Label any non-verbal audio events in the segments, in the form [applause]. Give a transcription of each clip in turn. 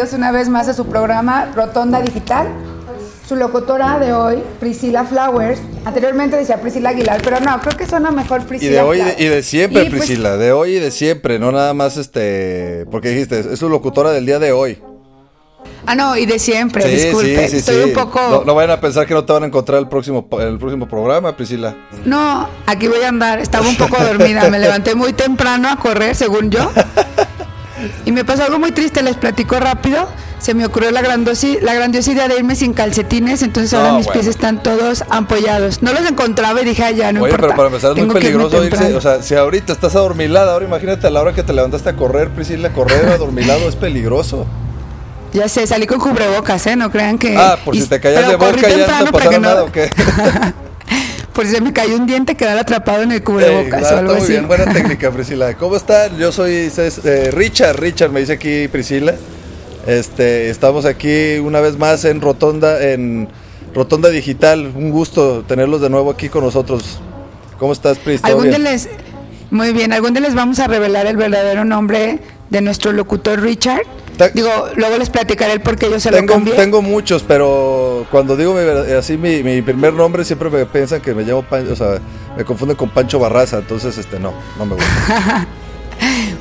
Bienvenidos una vez más a su programa Rotonda Digital. Su locutora de hoy, Priscila Flowers. Anteriormente decía Priscila Aguilar, pero no, creo que suena mejor Y Priscila de hoy y de, Flowers. y de siempre, Y, pues, Priscila, de hoy y de siempre, no nada más este, porque dijiste, es su locutora del día de hoy. Ah, no, y de siempre, disculpe. Estoy un poco. No, no vayan a pensar que no te van a encontrar el próximo, el próximo programa, Priscila. No, aquí voy a andar. Estaba un poco dormida. Me levanté muy temprano a correr, según yo. [laughs] Y me pasó algo muy triste, les platico rápido. Se me ocurrió la, la grandiosa idea de irme sin calcetines, entonces ahora No, mis pies están todos ampollados. No los encontraba y dije, "Ay, ya no Oye, importa. pero para empezar es muy tengo peligroso irse, temprano". o sea, si ahorita estás adormilada, ahora imagínate a la hora que te levantaste a correr, Priscila, correr adormilado es peligroso. Ya sé, salí con cubrebocas, ¿eh? No crean que... Ah, por y- si te pero de boca ya no te pasaron nada, ¿o qué? [laughs] Por si se me cayó un diente, quedar atrapado en el cubrebocas Eh, o algo muy así. bien, buena [laughs] técnica, Priscila. ¿Cómo están? Yo soy eh, Richard, Richard me dice aquí Priscila. Este, estamos aquí una vez más en Rotonda, en Rotonda Digital. Un gusto tenerlos de nuevo aquí con nosotros. ¿Cómo estás, Pris? ¿Todo Algún bien? les... Muy bien, algún día les vamos a revelar el verdadero nombre de nuestro locutor Richard. Digo, luego les platicaré el por qué yo se lo cambié. tengo muchos, pero cuando digo mi así mi, mi primer nombre siempre me piensan que me llamo Pancho, o sea, me confunden con Pancho Barraza, entonces este no, no me gusta. [laughs]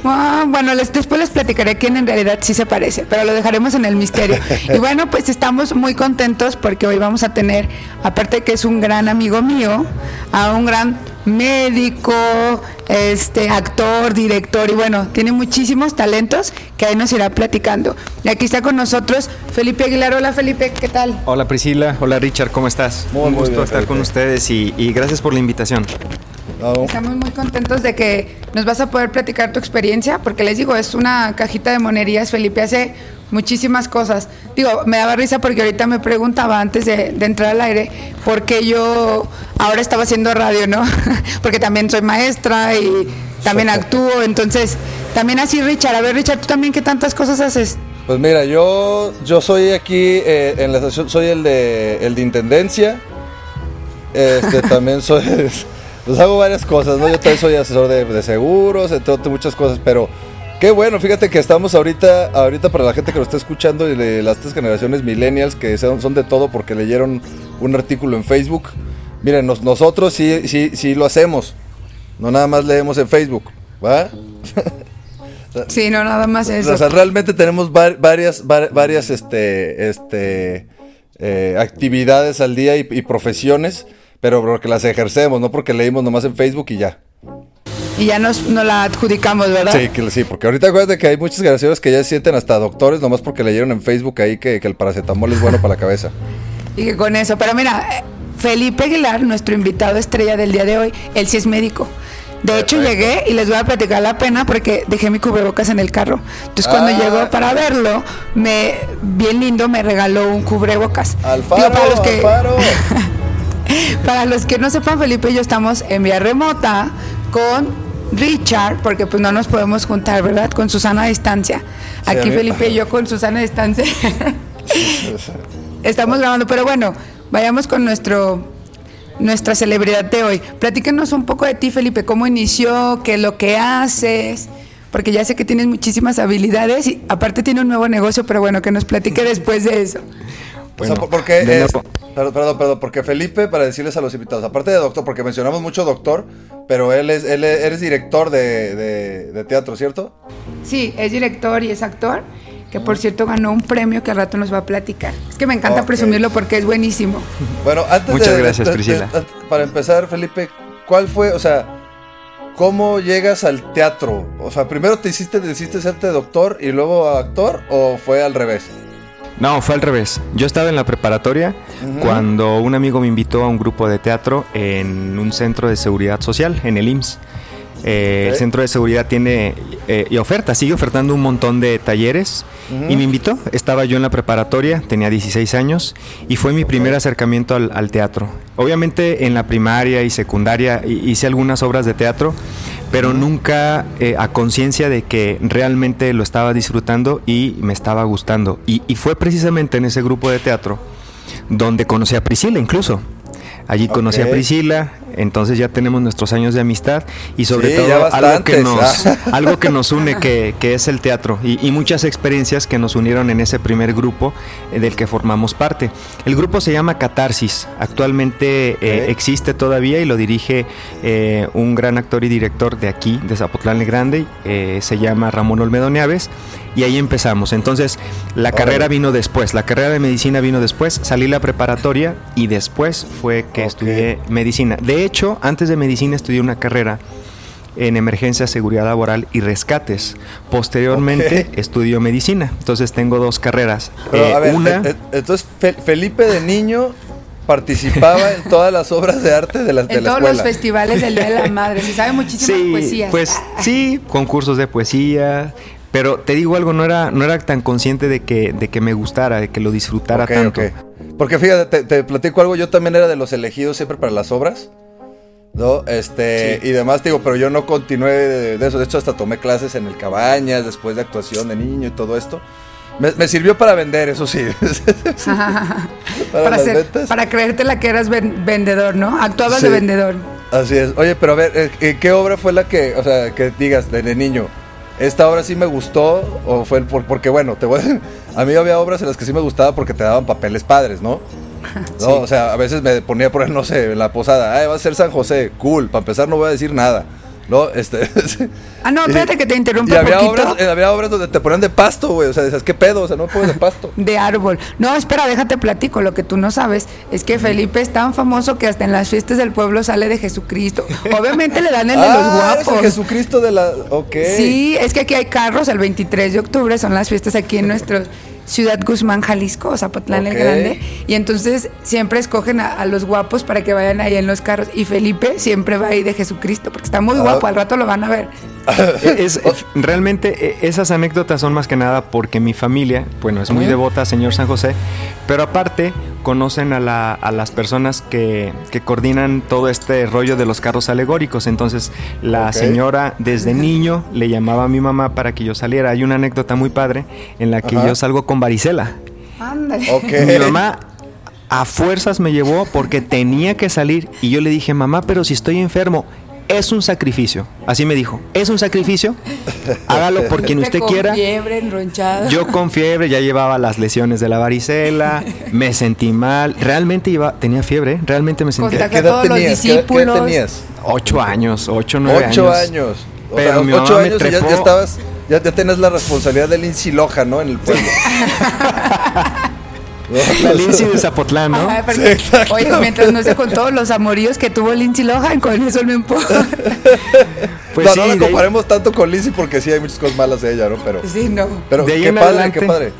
Ah, bueno, les, después les platicaré quién en realidad sí se parece, pero lo dejaremos en el misterio. [laughs] y bueno, pues estamos muy contentos porque hoy vamos a tener, aparte de que es un gran amigo mío, a un gran médico, este actor, director y bueno, tiene muchísimos talentos que ahí nos irá platicando. Y aquí está con nosotros Felipe Aguilar. Hola Felipe, ¿qué tal? Hola Priscila, hola Richard, ¿cómo estás? Muy, Un muy gusto bien, estar con ustedes y, y gracias por la invitación. Estamos muy contentos de que nos vas a poder platicar tu experiencia, porque les digo, es una cajita de monerías. Felipe hace muchísimas cosas. Digo, me daba risa porque ahorita me preguntaba antes de, de entrar al aire por qué yo ahora estaba haciendo radio, ¿no? [laughs] porque también soy maestra y también actúo. Entonces, también así, Richard. A ver, Richard, ¿tú también qué tantas cosas haces? Pues mira, yo, yo soy aquí eh, en la estación, soy el de, el de intendencia. Este, [laughs] también soy, [laughs] pues hago varias cosas, ¿no? Yo también soy asesor de, de seguros, entre otras muchas cosas, pero qué bueno, fíjate que estamos ahorita, ahorita para la gente que lo está escuchando y de las tres generaciones millennials que son, de todo porque leyeron un artículo en Facebook. Miren, nos- nosotros sí, sí, sí lo hacemos, no nada más leemos en Facebook, ¿va? [laughs] Sí, no, nada más eso. O sea, realmente tenemos var- varias, var- varias, este, este, eh, actividades al día y, y profesiones, pero porque las ejercemos, no porque leímos nomás en Facebook y ya. Y ya nos, nos la adjudicamos, ¿verdad? Sí, que, sí, porque ahorita acuérdate que hay muchas generaciones que ya se sienten hasta doctores nomás porque leyeron en Facebook ahí que, que el paracetamol es bueno para la cabeza. Y que con eso, pero mira, Felipe Aguilar, nuestro invitado estrella del día de hoy, él sí es médico. De hecho, Perfecto. llegué y les voy a platicar la pena porque dejé mi cubrebocas en el carro. Entonces, cuando Ah. llegó para verlo, me bien lindo me regaló un cubrebocas. Alfaro, Digo, para los que Alfaro. [laughs] para los que no sepan, Felipe y yo estamos en vía remota con Richard, porque pues no nos podemos juntar, ¿verdad? Con Susana a distancia. Aquí Felipe y yo con Susana a distancia. Estamos grabando, pero bueno, vayamos con nuestro nuestra celebridad de hoy. Platícanos un poco de ti, Felipe, cómo inició, qué es lo que haces, porque ya sé que tienes muchísimas habilidades y aparte tiene un nuevo negocio, pero bueno, que nos platique después de eso. O sea, Bueno, porque de es-. Perdón, perdón, perdón, porque Felipe, para decirles a los invitados, aparte de doctor, porque mencionamos mucho doctor, pero él es, él es- eres director de, de- de teatro, ¿cierto? Sí, es director y es actor, que por cierto ganó un premio que al rato nos va a platicar. Es que me encanta presumirlo porque es buenísimo. Bueno, antes Muchas de, gracias, de- de- Priscila. de- para empezar, Felipe, ¿cuál fue, o sea, cómo llegas al teatro? O sea, primero te hiciste, decidiste serte doctor y luego actor, o fue al revés? No, fue al revés. Yo estaba en la preparatoria cuando un amigo me invitó a un grupo de teatro en un centro de seguridad social, en el IMSS. Eh. El centro de seguridad tiene eh, y oferta, sigue ofertando un montón de talleres y me invitó. Estaba yo en la preparatoria, tenía 16 años y fue mi primer acercamiento al, al teatro. Obviamente en la primaria y secundaria hi- hice algunas obras de teatro, pero nunca eh, a conciencia de que realmente lo estaba disfrutando y me estaba gustando. Y, y fue precisamente en ese grupo de teatro donde conocí a Priscila incluso. Allí conocí a. Priscila, entonces ya tenemos nuestros años de amistad y sobre Sí, todo algo que, nos, [laughs] algo que nos une [laughs] que, que es el teatro y, y muchas experiencias que nos unieron en ese primer grupo eh, del que formamos parte. El grupo se llama Catarsis, actualmente eh, existe todavía y lo dirige eh, un gran actor y director de aquí, de Zapotlán Grande, eh, se llama Ramón Olmedo Neaves y ahí empezamos. Entonces la carrera vino después, la carrera de medicina vino después, salí la preparatoria y después fue que estudié medicina. De hecho, antes de medicina estudié una carrera en emergencia, seguridad laboral y rescates. Posteriormente Ok. estudio medicina. Entonces tengo dos carreras. Pero, Eh, a ver, una, eh, eh, entonces Fe- Felipe de niño participaba en todas las obras de arte de la, de En la todos los escuela. festivales del Día de la Madre. Se sabe muchísimas sí, poesías. pues sí, concursos de poesía. Pero te digo algo, no era, no era tan consciente de que, de que me gustara, de que lo disfrutara tanto. Porque fíjate, te, te platico algo, yo también era de los elegidos siempre para las obras. ¿No? Este, Sí. y demás, digo, pero yo no continué de, de eso. De hecho, hasta tomé clases en el Cabañas, después de actuación de niño y todo esto. Me, me sirvió para vender, eso sí. [laughs] [laughs] para para, ser- para creértela que eras ven- vendedor, ¿no? Actuabas de vendedor. Así es. Oye, pero a ver, eh, ¿qué obra fue la que, o sea, que digas de, de niño? ¿Esta obra sí me gustó? ¿O fue el por- porque, bueno, te voy a, [laughs] a mí había obras en las que sí me gustaba porque te daban papeles padres, ¿no? [laughs] No, o sea, a veces me ponía por, no sé, en la posada, ay, va a ser San José, cool, para empezar no voy a decir nada. No, este. [laughs] Ah, no, espérate que te interrumpa Y había poquito. obras, eh, había obras donde te ponían de pasto, güey. O sea, dices, ¿qué pedo? O sea, no pones de pasto. [laughs] De árbol. No, espera, déjate platico. Lo que tú no sabes es que Felipe es tan famoso que hasta en las fiestas del pueblo sale de Jesucristo. Obviamente le dan el de los ah, eres el guapos. Jesucristo de la. Ok. Sí, es que aquí hay carros. El 23 de octubre son las fiestas aquí en nuestra ciudad Guzmán, Jalisco, Zapotlán Ok. el Grande. Y entonces siempre escogen a, a los guapos para que vayan ahí en los carros. Y Felipe siempre va ahí de Jesucristo porque está muy Ah. guapo. Al rato lo van a ver. [laughs] Es, es- realmente eh, esas anécdotas son más que nada porque mi familia, bueno, es muy devota Señor San José, pero aparte conocen a, la- a las personas que, que coordinan todo este rollo de los carros alegóricos. Entonces la Ok. señora desde niño le llamaba a mi mamá para que yo saliera. Hay una anécdota muy padre en la que Ajá. yo salgo con varicela. Ándale. Ok. Mi mamá a fuerzas me llevó porque tenía que salir y yo le dije, mamá, pero si estoy enfermo, es un sacrificio. Así me dijo, es un sacrificio, hágalo por quien usted Con quiera. Fiebre, enronchada. Yo con fiebre ya llevaba las lesiones de la varicela, me sentí mal, realmente iba, tenía fiebre, realmente me sentía Contagia ¿Qué edad tenías? ¿Qué edad- qué edad discípulos. tenías? ocho años, ocho, nueve Ocho años. años. O Pero sea, mi ocho mamá me años y ya, trepó. ya estabas, ya, ya tenías la responsabilidad de Lindsay Lohan, ¿no? En el pueblo. [laughs] La Lindsay de Zapotlán, ¿no? Ajá, porque- Sí. Oye, mientras no sé con todos los amoríos que tuvo Lindsay Lohan, con eso no importa. [laughs] Pues no, sí, no la ahí- comparemos tanto con Lindsay porque sí hay muchas cosas malas de ella, ¿no? Pero, Sí, no. pero De ahí qué en padre, adelante. qué padre.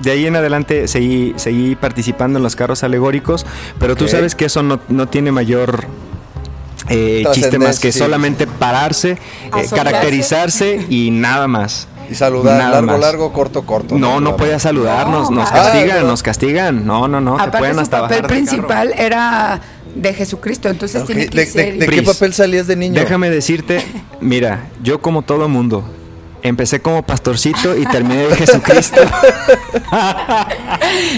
De ahí en adelante seguí, seguí participando en los carros alegóricos, pero tú sabes que eso no, no tiene mayor eh, chiste más que solamente pararse, eh, caracterizarse y nada más. Y saludar, Nada largo, más. largo, corto, corto. No, no podías saludarnos, No, nos ah, castigan, ¿verdad? nos castigan. No, no, no, te Aparte, pueden su hasta papel bajar de carro. principal era de Jesucristo, entonces Ok, tiene que ¿De, ser. de- de qué Pris. papel salías de niño? Déjame decirte, mira, yo como todo mundo, empecé como pastorcito y terminé de Jesucristo. [laughs]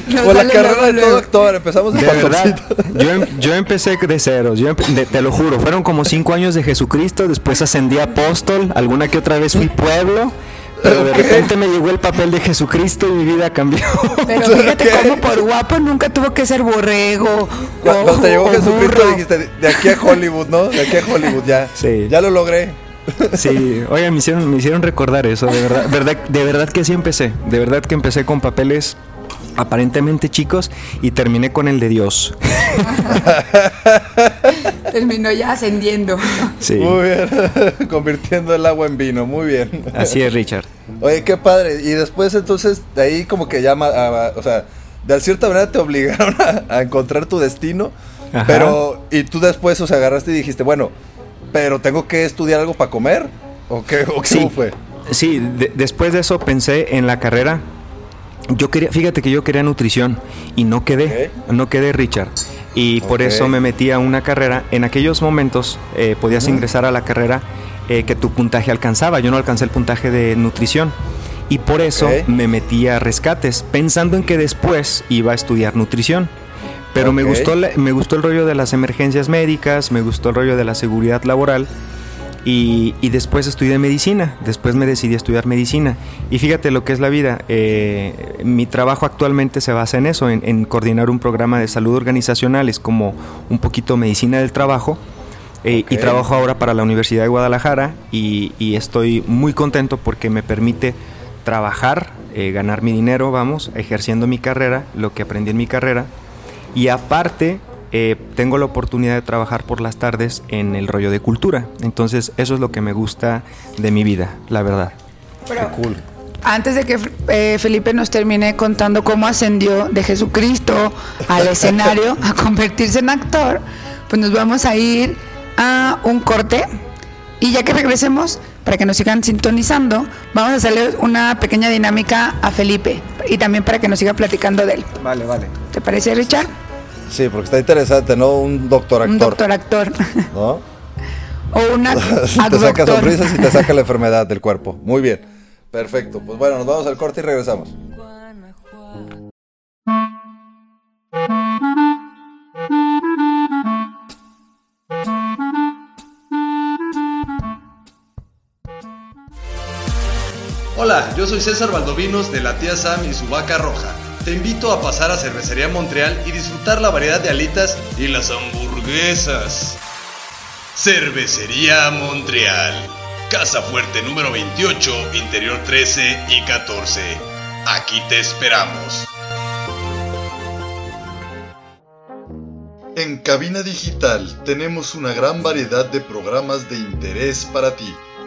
No O la carrera de todo actor, empezamos de, De verdad, pastorcito. yo, em- yo empecé de ceros, yo empe- de- te lo juro, fueron como cinco años de Jesucristo, después ascendí a apóstol, alguna que otra vez fui pueblo, Pero de repente me llegó el papel de Jesucristo y mi vida cambió. [laughs] Pero fíjate cómo por guapo nunca tuvo que ser borrego. Cuando te llegó Jesucristo dijiste, de aquí a Hollywood, ¿no? De aquí a Hollywood ya. Sí. Ya lo logré. Sí, oye, me hicieron, me hicieron recordar eso, de verdad, verdad, de verdad que sí empecé, de verdad que empecé con papeles aparentemente chicos y terminé con el de Dios. [laughs] Terminó ya ascendiendo. Sí. Muy bien, [laughs] convirtiendo el agua en vino, muy bien. Así es, Richard. Oye, qué padre. Y después entonces, de ahí como que llama, o sea, de cierta manera te obligaron [laughs] a, encontrar tu destino, pero, y tú después, o sea, agarraste y dijiste, bueno, pero tengo que estudiar algo para comer, ¿o qué, o sí. fue? Sí, después de eso pensé en la carrera yo quería, fíjate que yo quería nutrición y no quedé, no quedé Richard. Y por eso me metí a una carrera. En aquellos momentos eh, podías ingresar a la carrera eh, que tu puntaje alcanzaba. Yo no alcancé el puntaje de nutrición. Y por eso me metí a rescates, pensando en que después iba a estudiar nutrición. Pero me, gustó, me gustó el rollo de las emergencias médicas, me gustó el rollo de la seguridad laboral y, después estudié medicina, después me decidí a estudiar medicina. Y fíjate lo que es la vida, eh, mi trabajo actualmente se basa en eso, en, coordinar un programa de salud organizacional, es como un poquito medicina del trabajo. Eh, y trabajo ahora para la Universidad de Guadalajara y, estoy muy contento porque me permite trabajar, eh, ganar mi dinero, vamos, ejerciendo mi carrera, lo que aprendí en mi carrera. Y aparte eh, tengo la oportunidad de trabajar por las tardes en el rollo de cultura. Entonces, eso es lo que me gusta de mi vida, la verdad. Qué cool. Antes de que eh, Felipe nos termine contando cómo ascendió de Jesucristo al escenario a [laughs] convertirse en actor, pues nos vamos a ir a un corte y ya que regresemos, para que nos sigan sintonizando, vamos a hacerle una pequeña dinámica a Felipe y también para que nos siga platicando de él. Vale, vale. ¿Te parece, Richard? Sí, porque está interesante, ¿no? Un doctor actor. Un doctor actor. [laughs] ¿No? o una [laughs] Te saca sonrisas y te saca la enfermedad del cuerpo. Muy bien. Perfecto. Pues bueno, nos vamos al corte y regresamos. Hola, yo soy César Valdovinos de la tía Sam y su vaca roja te invito a pasar a Cervecería Montreal y disfrutar la variedad de alitas y las hamburguesas. Cervecería Montreal. Casa Fuerte número 28, interior 13 y 14. Aquí te esperamos. En Cabina Digital tenemos una gran variedad de programas de interés para ti.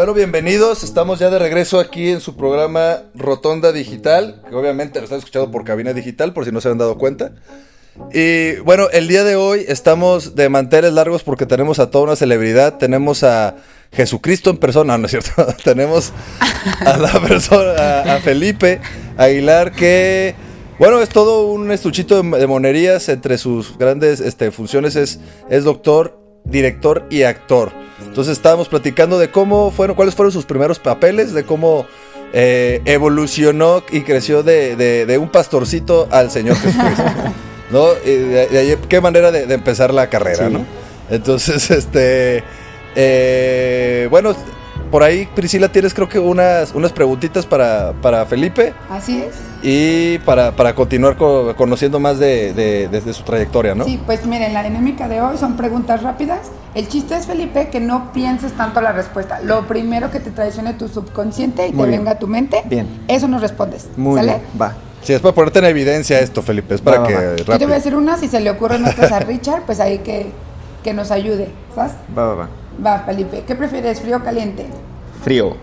Bueno, bienvenidos. Estamos ya de regreso aquí en su programa Rotonda Digital, que obviamente lo están escuchando por cabina digital, por si no se han dado cuenta. Y bueno, el día de hoy estamos de manteles largos porque tenemos a toda una celebridad. Tenemos a Jesucristo en persona, ¿no es cierto? [laughs] tenemos a la persona, a, Felipe Aguilar, que bueno, es todo un estuchito de, monerías. Entre sus grandes este, funciones es, es doctor, director y actor. Entonces estábamos platicando de cómo fueron, cuáles fueron sus primeros papeles, de cómo eh, evolucionó y creció de, un pastorcito al Señor Jesucristo. [laughs] ¿No? Y de, qué manera de, empezar la carrera, ¿no? Entonces, [laughs] este. Eh, bueno, por ahí, Priscila, tienes creo que unas, unas preguntitas para, para Felipe. Así es. Y para, continuar conociendo más de, su trayectoria, ¿no? Sí, pues miren, la dinámica de hoy son preguntas rápidas. El chiste es, Felipe, que no pienses tanto la respuesta. Lo primero que te traicione tu subconsciente y te venga a tu mente, bien. eso nos respondes. Muy ¿sale? Va. Sí, es para ponerte en evidencia esto, Felipe. Es para Va, va, que va. Yo te voy a rápido. decir una, si se le ocurren otras a Richard, pues ahí que, que nos ayude. ¿Sabes? Va, va, va. Va, Felipe. ¿Qué prefieres, frío o caliente? Frío.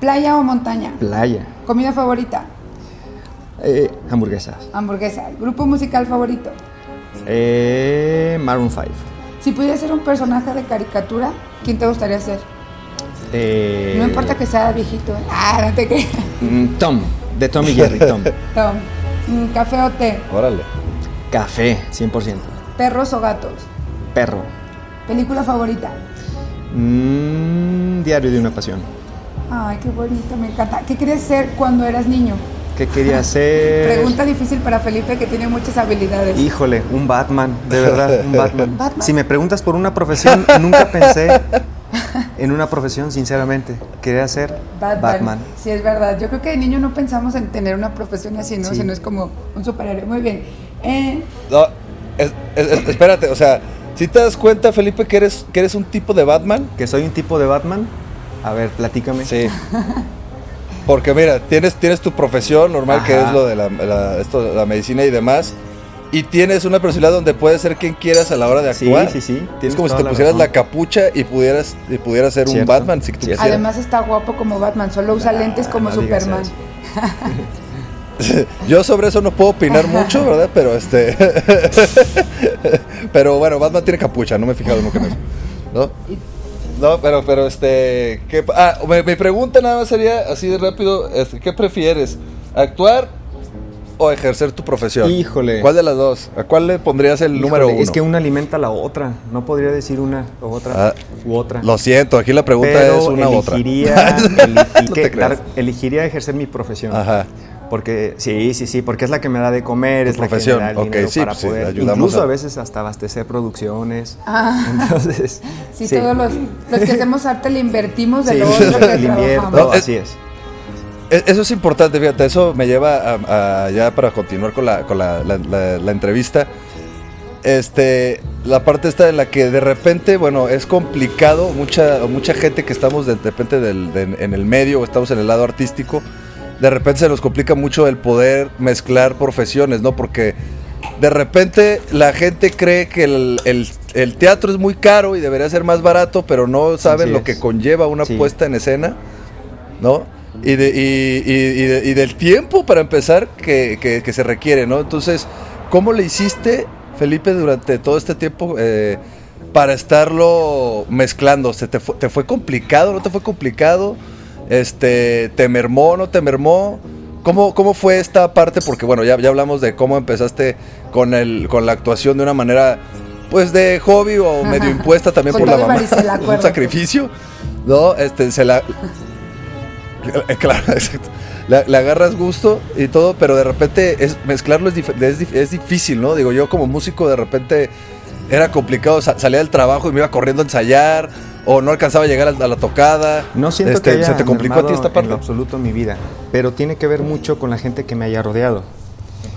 ¿Playa o montaña? Playa. ¿Comida favorita? Eh, hamburguesas. Hamburguesa. ¿Grupo musical favorito? Eh, Maroon 5. Si pudieras ser un personaje de caricatura, ¿quién te gustaría ser? Eh, No importa que sea viejito. ¿eh? Ah, no te creas. mm, Tom. De Tom y Jerry. Tom. [laughs] Tom. Mm, ¿Café o té? Órale. Café, 100%. ¿Perros o gatos? Perro. ¿Película favorita? Mm, diario de una pasión. Ay, qué bonito, me encanta. ¿Qué querías ser cuando eras niño? ¿Qué quería [laughs] hacer? Pregunta difícil para Felipe que tiene muchas habilidades. Híjole, un Batman, de [laughs] verdad, un Batman. Batman. Si me preguntas por una profesión, nunca pensé en una profesión, sinceramente. Quería ser Batman. Batman. Sí, es verdad. Yo creo que de niño no pensamos en tener una profesión así, ¿no? Sí. Sino es como un superhéroe. Muy bien. Eh, No, es- es- es- espérate, o sea, si te das cuenta, Felipe, que eres, que eres un tipo de Batman? ¿Que soy un tipo de Batman? A ver, platícame. Sí. Porque mira, tienes, tienes tu profesión normal, que es lo de la, la- esto, la medicina y demás. Y tienes una personalidad donde puedes ser quien quieras a la hora de Sí, actuar. sí, sí, Es tienes como si te pusieras la capucha y pudieras, y pudieras ser un Batman si tú cierto. quisieras. además está guapo como Batman, solo usa lentes como no Superman. [laughs] [laughs] Yo sobre eso no puedo opinar mucho, ¿verdad? Pero este. [laughs] pero bueno, Batman tiene capucha, no me he fijado nunca en eso. ¿No? No, pero, pero este. ¿qué ah, mi, mi pregunta nada más sería así de rápido: este, ¿qué prefieres? ¿Actuar o ejercer tu profesión? Híjole. ¿Cuál de las dos? ¿A cuál le pondrías el número uno? Es que una alimenta a la otra. No podría decir una o otra Ah, u otra. Lo siento, aquí la pregunta Pero es una u otra. elegiría, [laughs] No que- dar- elegiría ejercer mi profesión. Ajá. Porque sí, sí, sí, porque es la que me da de comer, Tu es la que me da el ok, dinero sí, para pues sí, poder, ayudamos incluso a- a... veces hasta abastecer producciones. Ah. [laughs] Entonces, Sí, todos los, los que hacemos arte le invertimos de Sí, [laughs] lo otro que. No, es- así es. E- Eso es importante, fíjate, eso me lleva a, a- ya para continuar con la, con la, la- la- la entrevista. Este, la parte esta en la que de repente, bueno, es complicado, mucha, mucha gente que estamos de, de repente del- de- en el medio o estamos en el lado artístico, de repente se nos complica mucho el poder mezclar profesiones, ¿no? Porque de repente la gente cree que el, el- el teatro es muy caro y debería ser más barato, pero no saben lo que conlleva una Sí. puesta en escena. ¿no? Y, de, y, y- y de- y del tiempo para empezar que, que- que se requiere, ¿no? Entonces, ¿cómo le hiciste, Felipe, durante todo este tiempo eh, para estarlo mezclando? ¿Se te, fue, ¿Te fue complicado? ¿No te fue complicado? Este, ¿Te mermó? ¿No te mermó? ¿Cómo, ¿Cómo fue esta parte? Porque bueno, ya, ya hablamos de cómo empezaste con, el, con la actuación de una manera, pues de hobby o medio impuesta también Con por la mamá. [laughs] un sacrificio, ¿no? Este, se la... [laughs] Claro, exacto. Le, le agarras gusto y todo, pero de repente es, mezclarlo es, dif- es dif- es difícil, ¿no? Digo, yo como músico de repente era complicado, sa- salía del trabajo y me iba corriendo a ensayar, o no alcanzaba a llegar a, la tocada. No siento Este, que haya ¿Se te complicó a ti esta en parte? lo absoluto mi vida, pero tiene que ver mucho con la gente que me haya rodeado.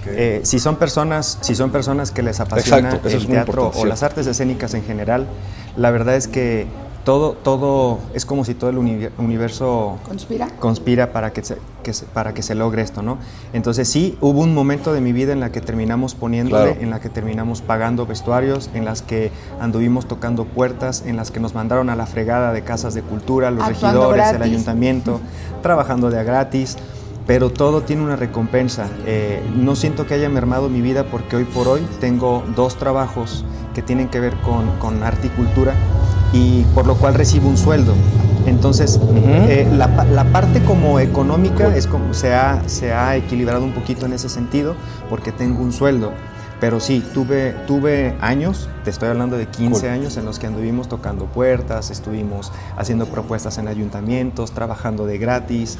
Eh, si son personas, si son personas que les apasiona Exacto, el teatro o las artes escénicas en general, la verdad es que todo, todo es como si todo el uni- universo ¿Conspira? conspira para que, se, que se- para que se logre esto, ¿no? Entonces sí, hubo un momento de mi vida en la que terminamos poniéndole, Claro. en la que terminamos pagando vestuarios, en las que anduvimos tocando puertas, en las que nos mandaron a la fregada de casas de cultura, los Actuando regidores, el ayuntamiento, trabajando de a gratis, pero todo tiene una recompensa. Eh, no siento que haya mermado mi vida porque hoy por hoy tengo dos trabajos que tienen que ver con, con arte y cultura y por lo cual recibo un sueldo. Entonces, eh, la, la parte como económica es como, se, ha, se ha equilibrado un poquito en ese sentido porque tengo un sueldo. Pero sí, tuve, tuve años, te estoy hablando de 15 Cool. años en los que anduvimos tocando puertas, estuvimos haciendo propuestas en ayuntamientos, trabajando de gratis.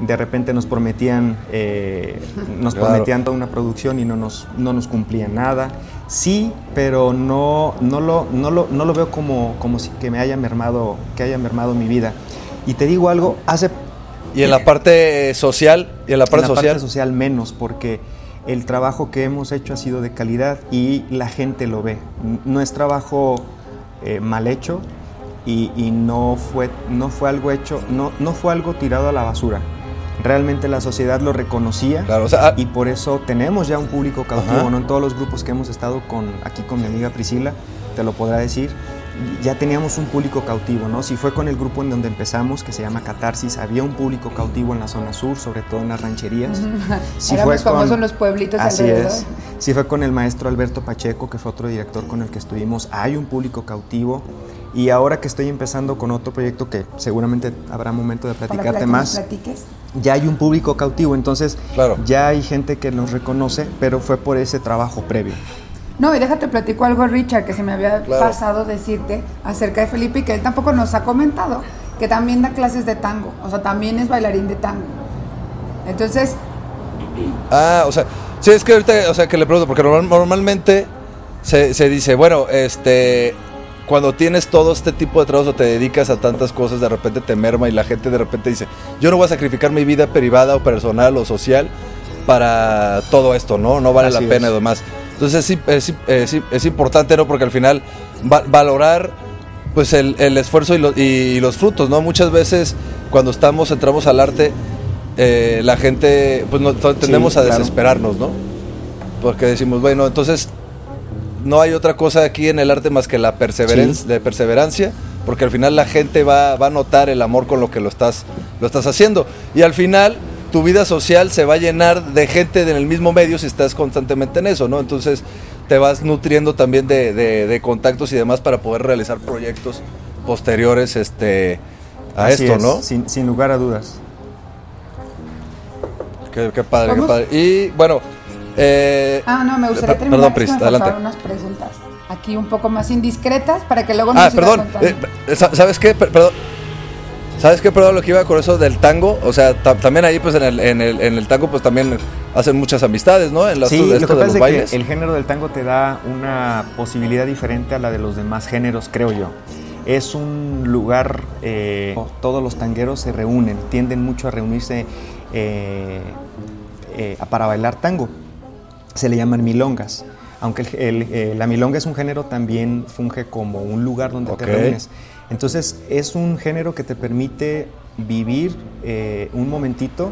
De repente nos prometían, eh, nos Claro. prometían toda una producción y no nos, no nos cumplían nada. Sí, pero no, no, lo, no, lo, no lo veo como, como si que me haya mermado, que haya mermado mi vida. Y te digo algo, hace Y en la parte social, y en la parte en la social. parte social menos, porque el trabajo que hemos hecho ha sido de calidad y la gente lo ve. No es trabajo eh, mal hecho y, y no, fue, no fue algo hecho, no, no fue algo tirado a la basura. Realmente la sociedad lo reconocía Claro, o sea, ah- y por eso tenemos ya un público cautivo, Ajá. ¿no? En todos los grupos que hemos estado con, aquí con mi amiga Priscila, te lo podrá decir, ya teníamos un público cautivo, ¿no? Si fue con el grupo en donde empezamos, que se llama Catarsis, había un público cautivo en la zona sur, sobre todo en las rancherías. [laughs] Si Éramos fue con- famosos en los pueblitos Así alrededor. es. Si fue con el maestro Alberto Pacheco, que fue otro director con el que estuvimos, hay un público cautivo. Y ahora que estoy empezando con otro proyecto que seguramente habrá momento de platicarte más, platiques. Ya hay un público cautivo, entonces Claro. ya hay gente que nos reconoce, pero fue por ese trabajo previo. No, y déjate platico algo, Richard, que se me había Claro. pasado decirte acerca de Felipe y que él tampoco nos ha comentado, que también da clases de tango, o sea, también es bailarín de tango. Entonces, Ah, o sea, sí, es que ahorita, o sea, que le pregunto, porque normal- normalmente se, se dice, bueno, este, cuando tienes todo este tipo de trabajo, te dedicas a tantas cosas, de repente te merma y la gente de repente dice, yo no voy a sacrificar mi vida privada o personal o social para todo esto, ¿no? No vale Así la pena es. y demás. Entonces sí, es, es- es importante, ¿no? Porque al final va- valorar pues el, el esfuerzo y, lo- y- y los frutos, ¿no? Muchas veces cuando estamos, entramos al arte, eh, la gente, pues no, tendemos a claro. desesperarnos, ¿no? Porque decimos, bueno, entonces no hay otra cosa aquí en el arte más que la perseverancia, Sí. de perseverancia, porque al final la gente va, va a notar el amor con lo que lo estás, lo estás haciendo. Y al final tu vida social se va a llenar de gente en el mismo medio si estás constantemente en eso, ¿no? Entonces te vas nutriendo también de, de- de contactos y demás para poder realizar proyectos posteriores este, a Así esto, es, ¿no? Sin, sin lugar a dudas. Qué, qué padre, qué padre. Y bueno, eh, ah, no, me gustaría terminar Perdón, Pris, adelante. unas preguntas aquí un poco más indiscretas para que luego nos Ah, perdón. eh, sa- ¿Sabes qué? Per- Perdón. ¿Sabes qué? Perdón, lo que iba con eso del tango. O sea, ta- también ahí, pues en el, en, el, en el tango, pues también hacen muchas amistades, ¿no? En las, Sí, esto lo que de pasa los es de bailes. que el género del tango te da una posibilidad diferente a la de los demás géneros, creo yo. Es un lugar, eh, todos los tangueros se reúnen, tienden mucho a reunirse eh, eh, para bailar tango. Se le llaman milongas. Aunque el- el, eh, la milonga es un género, también funge como un lugar donde Ok. te reúnes. Entonces es un género que te permite vivir eh, un momentito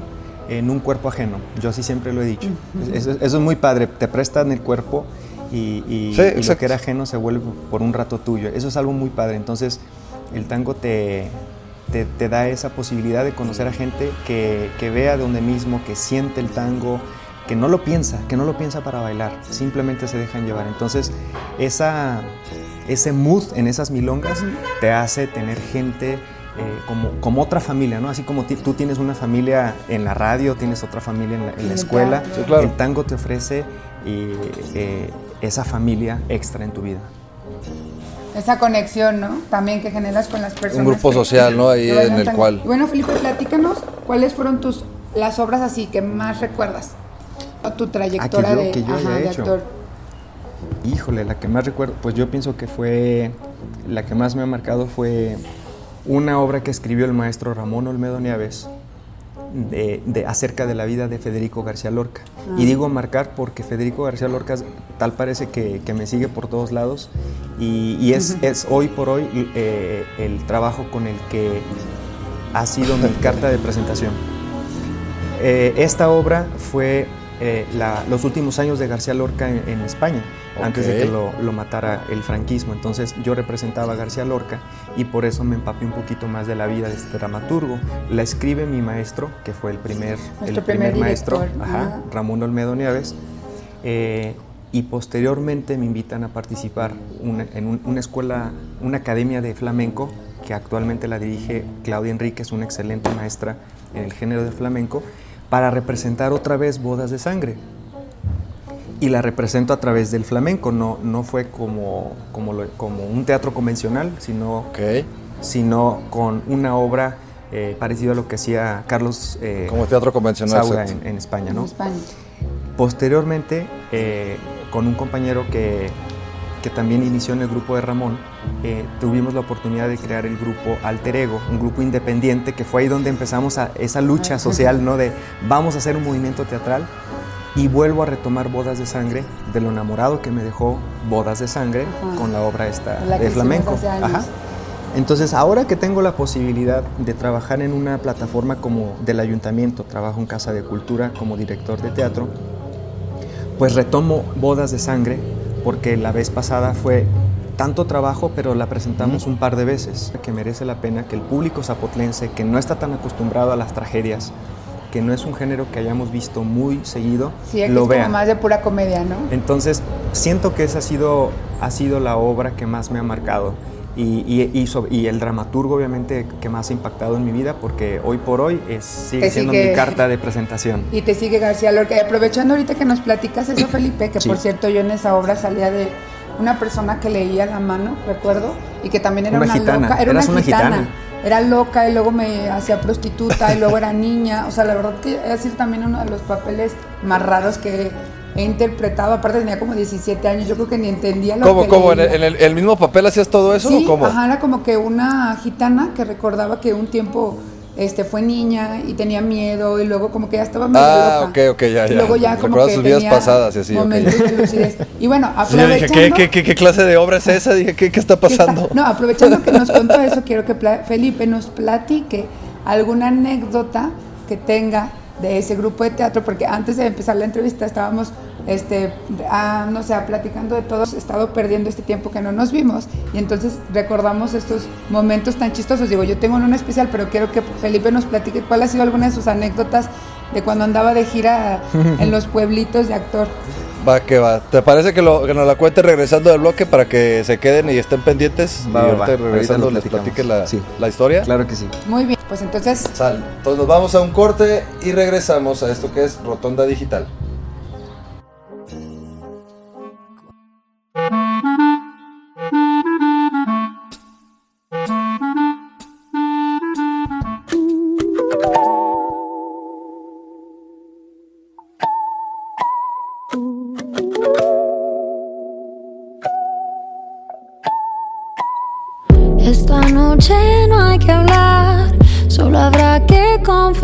en un cuerpo ajeno. Yo así siempre lo he dicho. eso, eso es muy padre. Te prestan el cuerpo y, y- Sí, y lo que era ajeno se vuelve por un rato tuyo. Eso es algo muy padre. Entonces el tango te, te, te da esa posibilidad de conocer a gente que, que vea de donde mismo, que siente el tango, que no lo piensa, que no lo piensa para bailar, simplemente se dejan llevar. Entonces, esa, ese mood en esas milongas te hace tener gente eh, como, como otra familia, ¿no? Así como ti- tú tienes una familia en la radio, tienes otra familia en la, en escuela. Sí, claro. el tango te ofrece eh, eh, esa familia extra en tu vida. Esa conexión, ¿no? También que generas con las personas. grupo que- social, ¿no? Ahí en el tango. cual- Y bueno, Felipe, platícanos, ¿cuáles fueron tus las obras así que más recuerdas? Tu trayectoria yo- de, que yo ajá, haya de hecho. actor. Híjole, la que más recuerdo, pues yo pienso que fue, la que más me ha marcado fue una obra que escribió el maestro Ramón Olmedo Nieves de, de- acerca de la vida de Federico García Lorca. Y digo marcar porque Federico García Lorca tal parece que, que me sigue por todos lados y, y es, es hoy por hoy eh, el trabajo con el que ha sido mi carta de presentación. Eh, esta obra fue eh, la- los últimos años de García Lorca en, en España, antes de que lo, lo matara el franquismo. Entonces yo representaba a García Lorca y por eso me empapé un poquito más de la vida de este dramaturgo. La escribe mi maestro, que fue el primer, Nuestro el primer, primer maestro, ajá, ajá. Ramón Olmedo Nieves. Eh, y posteriormente me invitan a participar una- en un- una escuela, una academia de flamenco que actualmente la dirige Claudia Enríquez, una excelente maestra en el género de flamenco, para representar otra vez Bodas de Sangre. Y la represento a través del flamenco, no, no fue como, como, lo- como un teatro convencional, sino sino con una obra eh, parecida a lo que hacía Carlos eh, Como teatro convencional. Saura en, en España, En ¿no? España. Posteriormente, eh, con un compañero que, que también inició en el grupo de Ramón, eh, tuvimos la oportunidad de crear el grupo Alter Ego, un grupo independiente, que fue ahí donde empezamos a, esa lucha social, ¿no? De vamos a hacer un movimiento teatral y vuelvo a retomar Bodas de Sangre, de lo enamorado que me dejó Bodas de Sangre Ajá. con la obra esta La que de flamenco. Ajá. Entonces, ahora que tengo la posibilidad de trabajar en una plataforma como del ayuntamiento, trabajo en Casa de Cultura como director de teatro, pues retomo Bodas de Sangre, porque la vez pasada fue tanto trabajo, pero la presentamos un par de veces, que merece la pena que el público zapotlense, que no está tan acostumbrado a las tragedias, que no es un género que hayamos visto muy seguido, Sí, aquí lo es vea. como más de pura comedia, ¿no? Entonces, siento que esa ha sido, ha sido la obra que más me ha marcado. Y, y- y so- y el dramaturgo, obviamente, que más ha impactado en mi vida, porque hoy por hoy es, sigue siendo sigue- mi carta de presentación. Y te sigue García Lorca. Aprovechando ahorita que nos platicas eso, Felipe, que Sí. por cierto yo en esa obra salía de una persona que leía la mano, recuerdo, y que también era Una una, gitana. loca. Era Eras una gitana. Era loca y luego me hacía prostituta y luego era niña. O sea, la verdad que ha sido también uno de los papeles más raros que he interpretado. Aparte tenía como 17 años, yo creo que ni entendía lo ¿Cómo, que cómo? ¿En leía. el, en el- el mismo papel hacías todo eso Sí, o cómo? ajá, era como que una gitana que recordaba que un tiempo este, fue niña y tenía miedo y luego como que ya estaba medio Ah, loca. ok, ok, ya, Y ya. luego ya como Recuerda que sus vidas tenía pasadas y así, ok. momentos de lucidez. Y bueno, Sí, yo dije, aprovechando... ¿qué, qué, qué, qué clase de obra es esa? Dije, ¿qué, qué está ¿Qué está- pasando? No, aprovechando que nos [laughs] contó eso, quiero que Felipe nos platique alguna anécdota que tenga de ese grupo de teatro, porque antes de empezar la entrevista estábamos, este, no sé, platicando de todos, he estado perdiendo este tiempo que no nos vimos, y entonces recordamos estos momentos tan chistosos. Digo, yo tengo uno especial, pero quiero que Felipe nos platique cuál ha sido alguna de sus anécdotas de cuando andaba de gira [laughs] en los pueblitos de actor. Va, que va. ¿Te parece que, lo, que nos la cuente regresando del bloque para que se queden y estén pendientes? Va, y ahorita va. Regresando les platique la, Sí. la historia. Claro que sí. Muy bien, pues entonces Sal. Entonces nos vamos a un corte y regresamos a esto que es Rotonda Digital.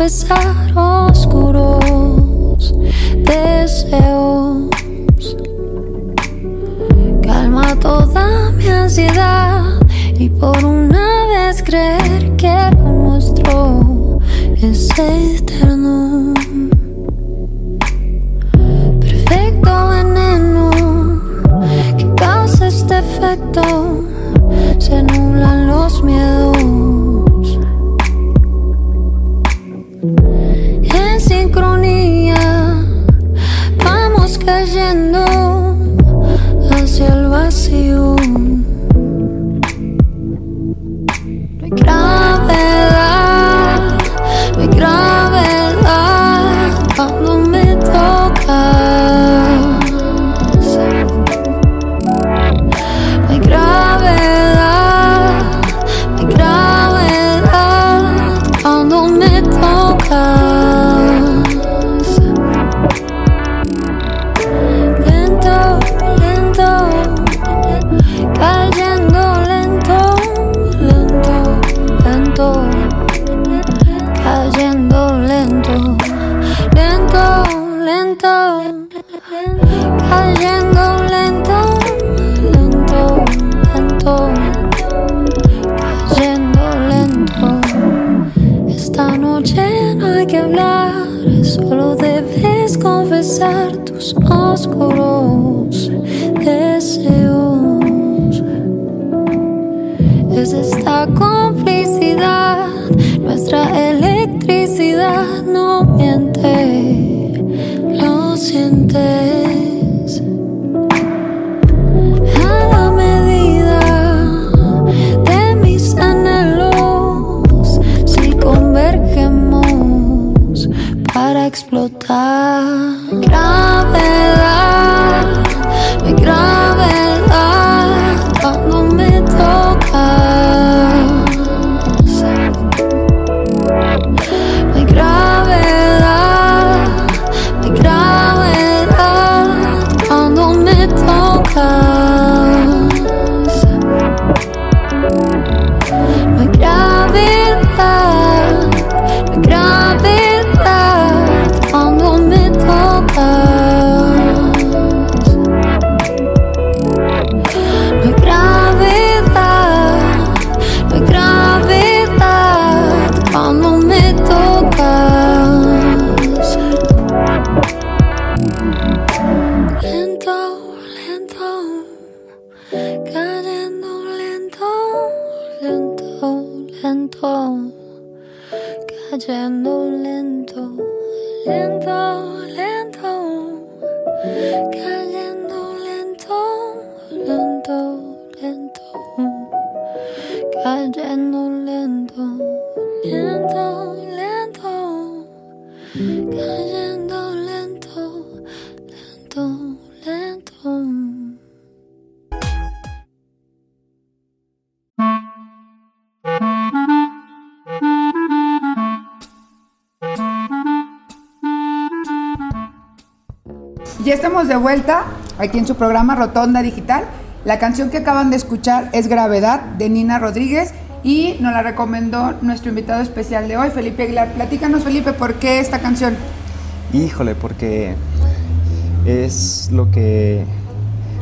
Confesar oscuros deseos. Calma toda mi ansiedad y por una vez creer que lo nuestro es eterno. Estamos de vuelta aquí en su programa Rotonda Digital. La canción que acaban de escuchar es Gravedad de Nina Rodríguez y nos la recomendó nuestro invitado especial de hoy, Felipe Aguilar. Platícanos, Felipe, ¿por qué esta canción? Híjole, porque es lo que,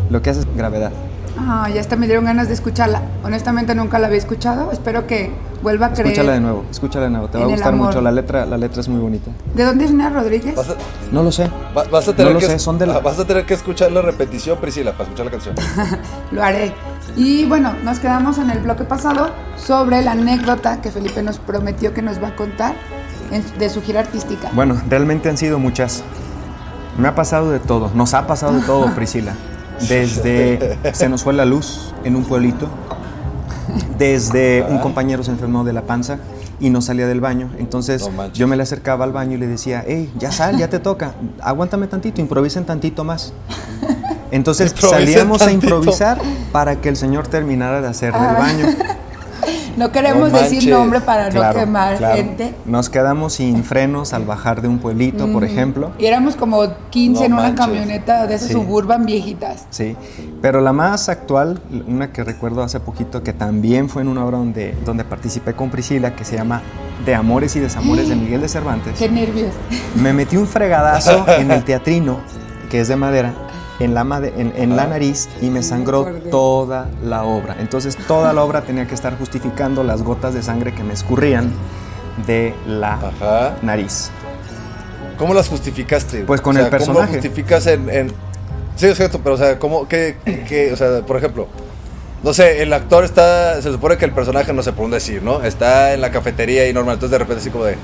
lo que hace gravedad. Ah, ya hasta me dieron ganas de escucharla. Honestamente nunca la había escuchado. Espero que vuelva a creer. Escúchala de nuevo, escúchala de nuevo. Te va a gustar mucho. La letra, la letra es muy bonita. ¿De dónde es Nina Rodríguez? A, No lo sé. va- vas a tener No lo que, sé, son de la- ah, vas a tener que escuchar la repetición, Priscila, para escuchar la canción. [laughs] Lo haré. Y bueno, nos quedamos en el bloque pasado sobre la anécdota que Felipe nos prometió que nos va a contar en- de su gira artística. Bueno, realmente han sido muchas. Me ha pasado de todo. Nos ha pasado de todo, [laughs] Priscila. Desde se nos fue la luz en un pueblito. Desde un compañero se enfermó de la panza y no salía del baño. Entonces No yo me le acercaba al baño y le decía, hey, ya sal, ya te toca. Aguántame tantito, improvisen tantito más. Entonces [laughs] Improvisen salíamos a improvisar para que el señor terminara de hacer del baño. No queremos No decir nombre para Claro, no quemar claro. gente. Nos quedamos sin frenos al bajar de un pueblito, por ejemplo. Y éramos como 15 No en una manches. camioneta de esas Sí. suburban viejitas. Sí, pero la más actual, una que recuerdo hace poquito, que también fue en una obra donde, donde participé con Priscila, que se llama De Amores y Desamores de [gasps] Miguel de Cervantes. Qué nervios. Me metí un fregadazo [laughs] en el teatrino, que es de madera, en la, made- en, en la nariz y me sangró toda la obra. Entonces toda la obra tenía que estar justificando las gotas de sangre que me escurrían de la Ajá. nariz. ¿Cómo las justificaste? Pues con O sea, el personaje. ¿Cómo lo justificas en, en- Sí, es cierto, pero o sea, ¿cómo, qué, qué- o sea, por ejemplo, no sé, el actor está, se supone que el personaje, no sé por dónde decir, ¿no? Está en la cafetería y normal, entonces de repente así como de,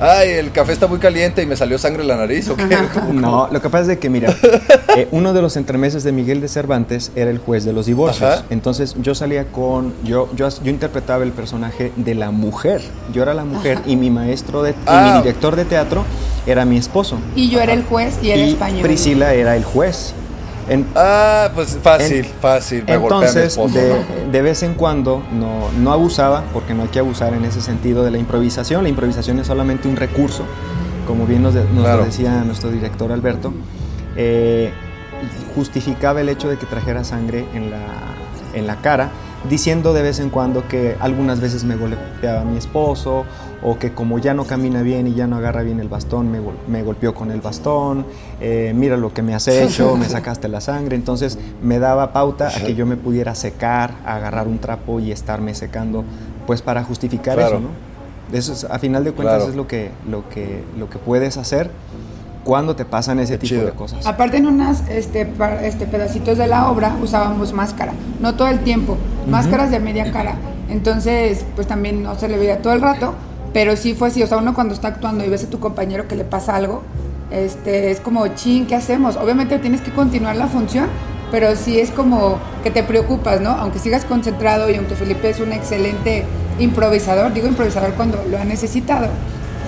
ay, el café está muy caliente y me salió sangre en la nariz, ¿o qué? ¿Cómo- No, lo que pasa es de que, mira, [laughs] eh, uno de los entremeses de Miguel de Cervantes era el juez de los divorcios. Ajá. Entonces yo salía con, yo, yo, yo interpretaba el personaje de la mujer. Yo era la mujer y mi maestro de, y Ah. mi director de teatro era mi esposo. Y yo era el juez y era y español. Priscila era el juez. En- Ah, pues fácil, En- fácil, me mi entonces, esposo, de, ¿no? de vez en cuando no, no abusaba, porque no hay que abusar en ese sentido de la improvisación. La improvisación es solamente un recurso, como bien nos, de- nos Claro. decía nuestro director Alberto. Eh, justificaba el hecho de que trajera sangre en la, en la cara, diciendo de vez en cuando que algunas veces me golpeaba mi esposo, o que como ya no camina bien y ya no agarra bien el bastón, me, gol- me golpeó con el bastón, eh, mira lo que me has hecho, me [laughs] sacaste la sangre, entonces me daba pauta a que yo me pudiera secar, agarrar un trapo y estarme secando, pues para justificar Claro. eso, ¿no? Eso es, a final de cuentas Claro. es lo que, lo, que, lo que puedes hacer cuando te pasan ese Qué tipo chido. de cosas. Aparte en unas este, este, pedacitos de la obra usábamos máscara, no todo el tiempo, máscaras de media cara. Entonces, pues también no se le veía todo el rato, pero sí fue así, o sea, uno cuando está actuando y ves a tu compañero que le pasa algo, este, es como, chin, ¿qué hacemos? Obviamente tienes que continuar la función, pero sí es como que te preocupas, ¿no? Aunque sigas concentrado y aunque Felipe es un excelente improvisador, digo improvisador cuando lo ha necesitado,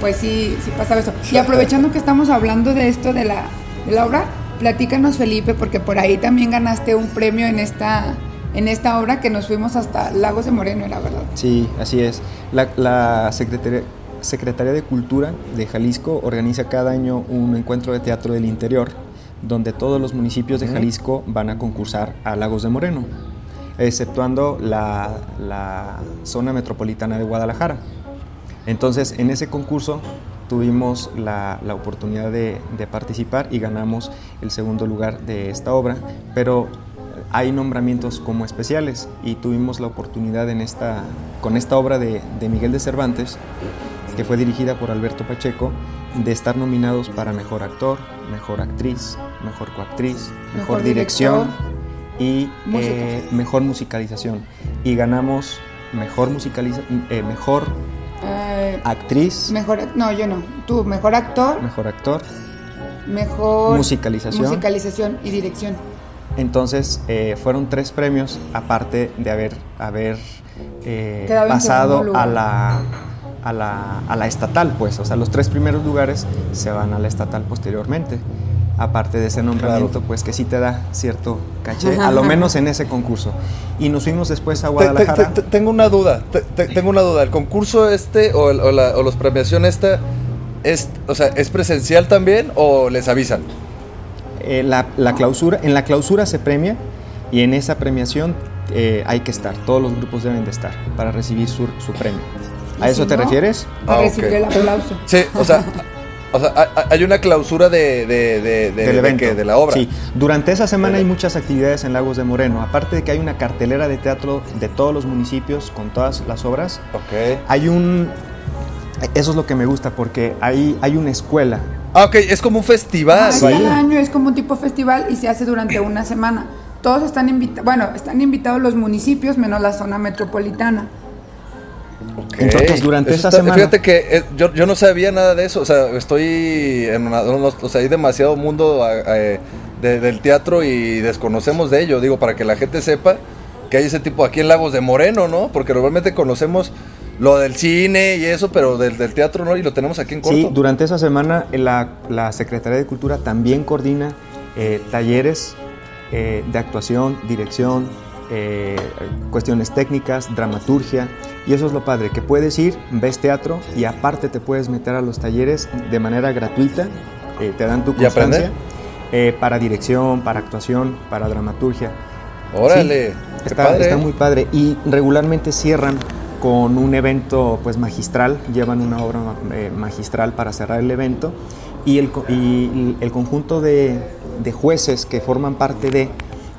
pues sí, sí pasa eso. Y aprovechando que estamos hablando de esto de la, de la obra, platícanos Felipe, porque por ahí también ganaste un premio en esta, en esta obra que nos fuimos hasta Lagos de Moreno, la verdad. Sí, así es. La, la Secretaría, Secretaría de Cultura de Jalisco organiza cada año un encuentro de teatro del interior, donde todos los municipios de Jalisco van a concursar a Lagos de Moreno, exceptuando la, la zona metropolitana de Guadalajara. Entonces, en ese concurso tuvimos la, la oportunidad de, de participar y ganamos el segundo lugar de esta obra, pero hay nombramientos como especiales y tuvimos la oportunidad en esta, con esta obra de, de Miguel de Cervantes, que fue dirigida por Alberto Pacheco, de estar nominados para Mejor Actor, Mejor Actriz, Mejor Coactriz, Mejor, Mejor Dirección y eh, Mejor Musicalización. Y ganamos mejor musicaliza, eh, mejor Eh, actriz, mejor, no, yo no. Tú, mejor actor, mejor actor. mejor Musicalización. musicalización y dirección. Entonces eh, fueron tres premios, aparte de haber, haber eh, pasado a la, a, la, a la estatal, pues. O sea, los tres primeros lugares se van a la estatal posteriormente. Aparte de ese nombramiento, pues que sí te da cierto caché, a lo [laughs] menos en ese concurso. Y nos fuimos después a te- Guadalajara. te- te- tengo una duda, te- te- tengo una duda. ¿El concurso este o, el- o la, o los premiación esta es, o sea, es presencial también o les avisan? Eh, la, la clausura, en la clausura se premia y en esa premiación eh, hay que estar, todos los grupos deben de estar para recibir su, su premio. ¿A eso si te no, refieres? Para Ah, recibir el aplauso. Sí, o sea, o hay una clausura de, de, de, de- del de evento. de la obra. Sí, durante esa semana hay muchas actividades en Lagos de Moreno. Aparte de que hay una cartelera de teatro de todos los municipios con todas las obras, Ok. hay un... Eso es lo que me gusta porque hay, hay una escuela. Ah, ok, es como un festival. Ah, sí. Cada año es como un tipo festival y se hace durante una semana. Todos están invitados, bueno, están invitados los municipios menos la zona metropolitana. Ok. Entonces, durante Eso esta está- semana- Fíjate que eh, yo, yo no sabía nada de eso. O sea, estoy en una. no- no- o sea, hay demasiado mundo eh, de- del teatro y desconocemos de ello. Digo, para que la gente sepa que hay ese tipo aquí en Lagos de Moreno, ¿no? Porque normalmente conocemos lo del cine y eso, pero del, del teatro no, y lo tenemos aquí en corto. Sí, durante esa semana eh, la, la Secretaría de Cultura también coordina eh, talleres eh, de actuación, dirección, eh, cuestiones técnicas, dramaturgia. Y eso es lo padre, que puedes ir, ves teatro y aparte te puedes meter a los talleres de manera gratuita, te dan tu constancia para dirección, para actuación, para dramaturgia. Órale, Sí, qué está, padre. está muy padre. Y regularmente cierran con un evento pues magistral, llevan una obra eh, magistral para cerrar el evento y el, y el conjunto de, de jueces que forman parte de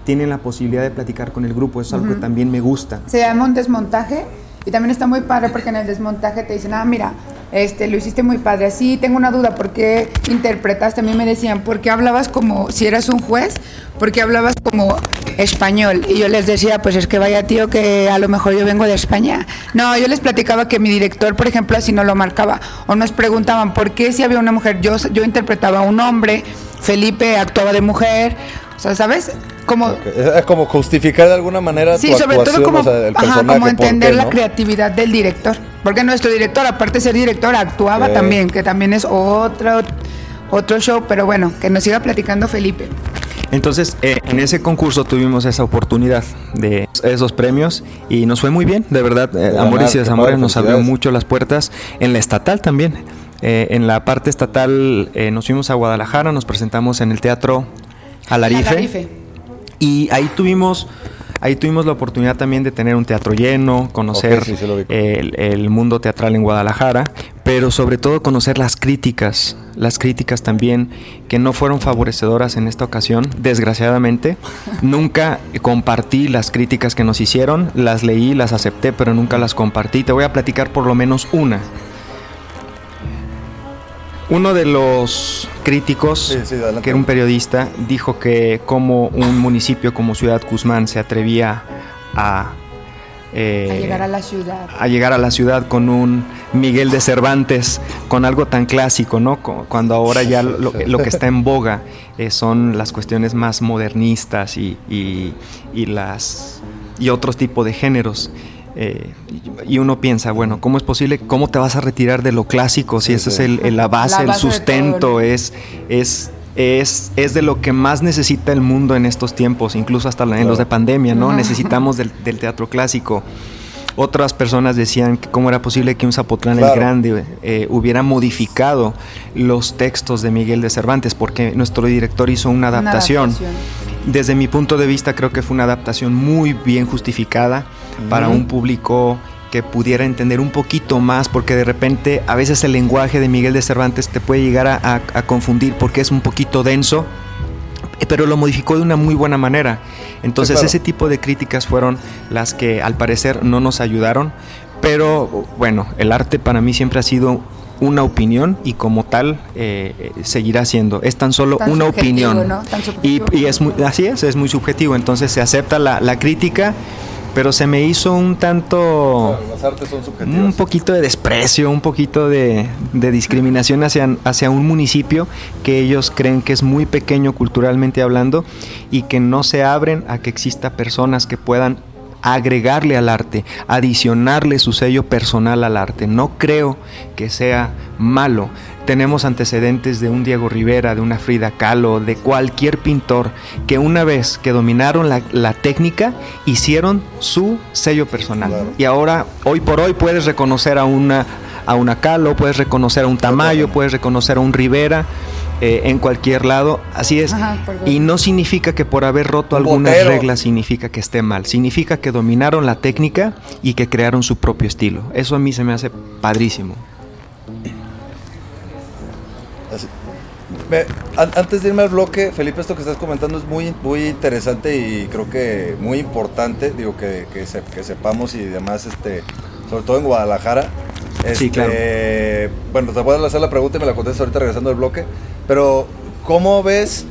tienen la posibilidad de platicar con el grupo, es algo que también me gusta. Se llama un desmontaje y también está muy padre porque en el desmontaje te dicen, ah, mira, este, lo hiciste muy padre. Así tengo una duda, ¿por qué interpretaste? A mí me decían, ¿por qué hablabas como, si eras un juez, por qué hablabas como español? Y yo les decía, pues es que vaya tío que a lo mejor yo vengo de España. No, yo les platicaba que mi director, por ejemplo, así no lo marcaba. O nos preguntaban, ¿por qué si había una mujer? Yo, yo interpretaba a un hombre, Felipe actuaba de mujer. O sea, ¿sabes? Como, Es como justificar de alguna manera Sí, tu sobre todo como, o sea, el ajá, personaje. como ¿por entender qué, la creatividad del director. Porque nuestro director, aparte de ser director, actuaba también, que también es otro, otro show, pero bueno, que nos siga platicando Felipe. Entonces, eh, en ese concurso tuvimos esa oportunidad de esos premios y nos fue muy bien, de verdad. eh, Amores y Desamores nos abrió mucho las puertas en la estatal también. Eh, en la parte estatal eh, nos fuimos a Guadalajara, nos presentamos en el Teatro Alarife. Alarife. Y ahí tuvimos, ahí tuvimos la oportunidad también de tener un teatro lleno, conocer sí, el, el mundo teatral en Guadalajara, pero sobre todo conocer las críticas, las críticas también que no fueron favorecedoras en esta ocasión, desgraciadamente. [laughs] nunca compartí las críticas que nos hicieron, las leí, las acepté, pero nunca las compartí. Te voy a platicar por lo menos una. Uno de los críticos, Sí, sí, adelante. que era un periodista, dijo que como un municipio como Ciudad Guzmán se atrevía a, eh, a llegar a la ciudad. a llegar a la ciudad con un Miguel de Cervantes, con algo tan clásico, ¿no? Cuando ahora ya lo, lo que está en boga eh, son las cuestiones más modernistas y, y- y las y otros tipos de géneros. Eh, y uno piensa, bueno, ¿cómo es posible? ¿Cómo te vas a retirar de lo clásico si Sí, esa sí. es el- el- la base, La el base sustento, todo, ¿no? es, es, es, es de lo que más necesita el mundo en estos tiempos, incluso hasta en los de pandemia, ¿no? Necesitamos del, del teatro clásico. Otras personas decían que cómo era posible que un Zapotlán Claro. el Grande eh, hubiera modificado los textos de Miguel de Cervantes, porque nuestro director hizo una adaptación. Desde mi punto de vista creo que fue una adaptación muy bien justificada para un público que pudiera entender un poquito más, porque de repente a veces el lenguaje de Miguel de Cervantes te puede llegar a, a- a confundir porque es un poquito denso, pero lo modificó de una muy buena manera. Entonces Sí, claro. ese tipo de críticas fueron las que al parecer no nos ayudaron, pero bueno, el arte para mí siempre ha sido una opinión y como tal eh, eh, seguirá siendo. Es tan solo Tan una opinión. ¿no? Tan Y, es muy, así es, es muy subjetivo. Entonces se acepta la, la crítica pero se me hizo un tanto... Las artes son subjetivas. Un poquito de desprecio, un poquito de, de discriminación hacia, hacia un municipio que ellos creen que es muy pequeño culturalmente hablando y que no se abren a que exista personas que puedan agregarle al arte, adicionarle su sello personal al arte. No creo que sea malo. Tenemos antecedentes de un Diego Rivera, de una Frida Kahlo, de cualquier pintor que una vez que dominaron la, técnica hicieron su sello personal. Y ahora, hoy por hoy, puedes reconocer a una, a una Kahlo, puedes reconocer a un Tamayo, puedes reconocer a un Rivera eh, en cualquier lado. Así es. y no significa que por haber roto algunas reglas significa que esté mal. Significa que dominaron la técnica y que crearon su propio estilo. Eso a mí se me hace padrísimo. Antes de irme al bloque, Felipe, esto que estás comentando es muy, muy interesante y creo que muy importante, digo, que, que, sepamos y demás, este, sobre todo en Guadalajara. sí, claro. Este, bueno, te puedo hacer la pregunta y me la contestas ahorita regresando al bloque. Pero, ¿cómo ves?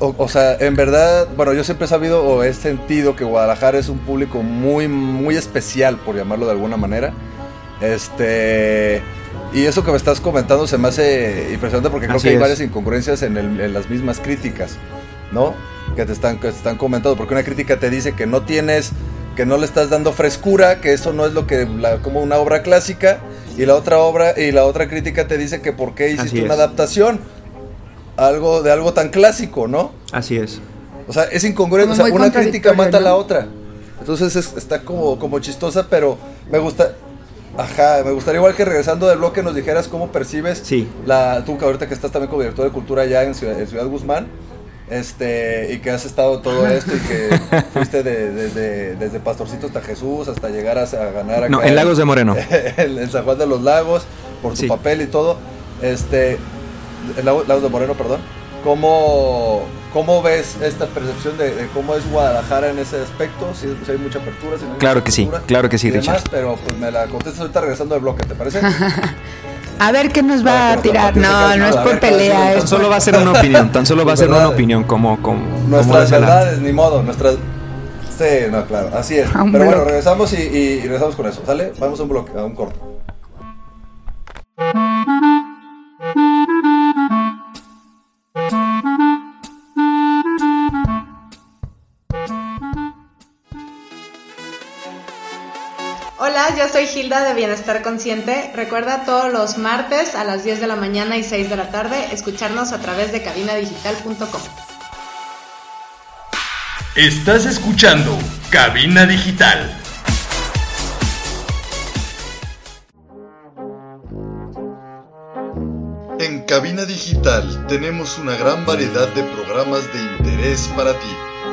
O, sea, en verdad, bueno, yo siempre he sabido o he sentido que Guadalajara es un público muy, muy especial, por llamarlo de alguna manera. Este. Y eso que me estás comentando se me hace impresionante porque creo que hay varias incongruencias en, las mismas críticas, ¿no? Que te, están, que te están comentando. Porque una crítica te dice que no tienes, que no le estás dando frescura, que eso no es lo que, como una obra clásica. Y la otra obra, y la otra crítica te dice que por qué hiciste una adaptación algo de algo tan clásico, ¿no? Así es. O sea, es incongruente, o sea, una crítica mata a la otra. Entonces está como, como chistosa, pero me gusta. Ajá, me gustaría igual que regresando del bloque nos dijeras cómo percibes sí. la tú que ahorita que estás también como director de cultura allá en Ciudad, Guzmán, este, y que has estado todo esto y que [laughs] fuiste de, desde, Pastorcito hasta Jesús hasta llegar a, ganar acá No, en Lagos de Moreno. [laughs] En, San Juan de los Lagos, por tu papel y todo. Este, el lado de Moreno, perdón. ¿Cómo, ¿Cómo ves esta percepción de, cómo es Guadalajara en ese aspecto? Si, hay mucha apertura. claro que sí, claro que sí, Richard. pero pues me la contestas ahorita regresando al bloque, ¿te parece? [laughs] A ver qué nos va a tirar. No, no es por pelea. Tan solo va a ser una opinión. Tan solo va a [laughs] ser una opinión como. como nuestras verdades, ni modo. Nuestras. Sí, no, claro. Así es. Pero bueno, regresamos y, y, regresamos con eso. ¿Sale? Vamos a un bloque, a un corto. Soy Hilda de Bienestar Consciente. Recuerda todos los martes a las 10 de la mañana y 6 de la tarde escucharnos a través de cabinadigital.com. Estás escuchando Cabina Digital. En Cabina Digital tenemos una gran variedad de programas de interés para ti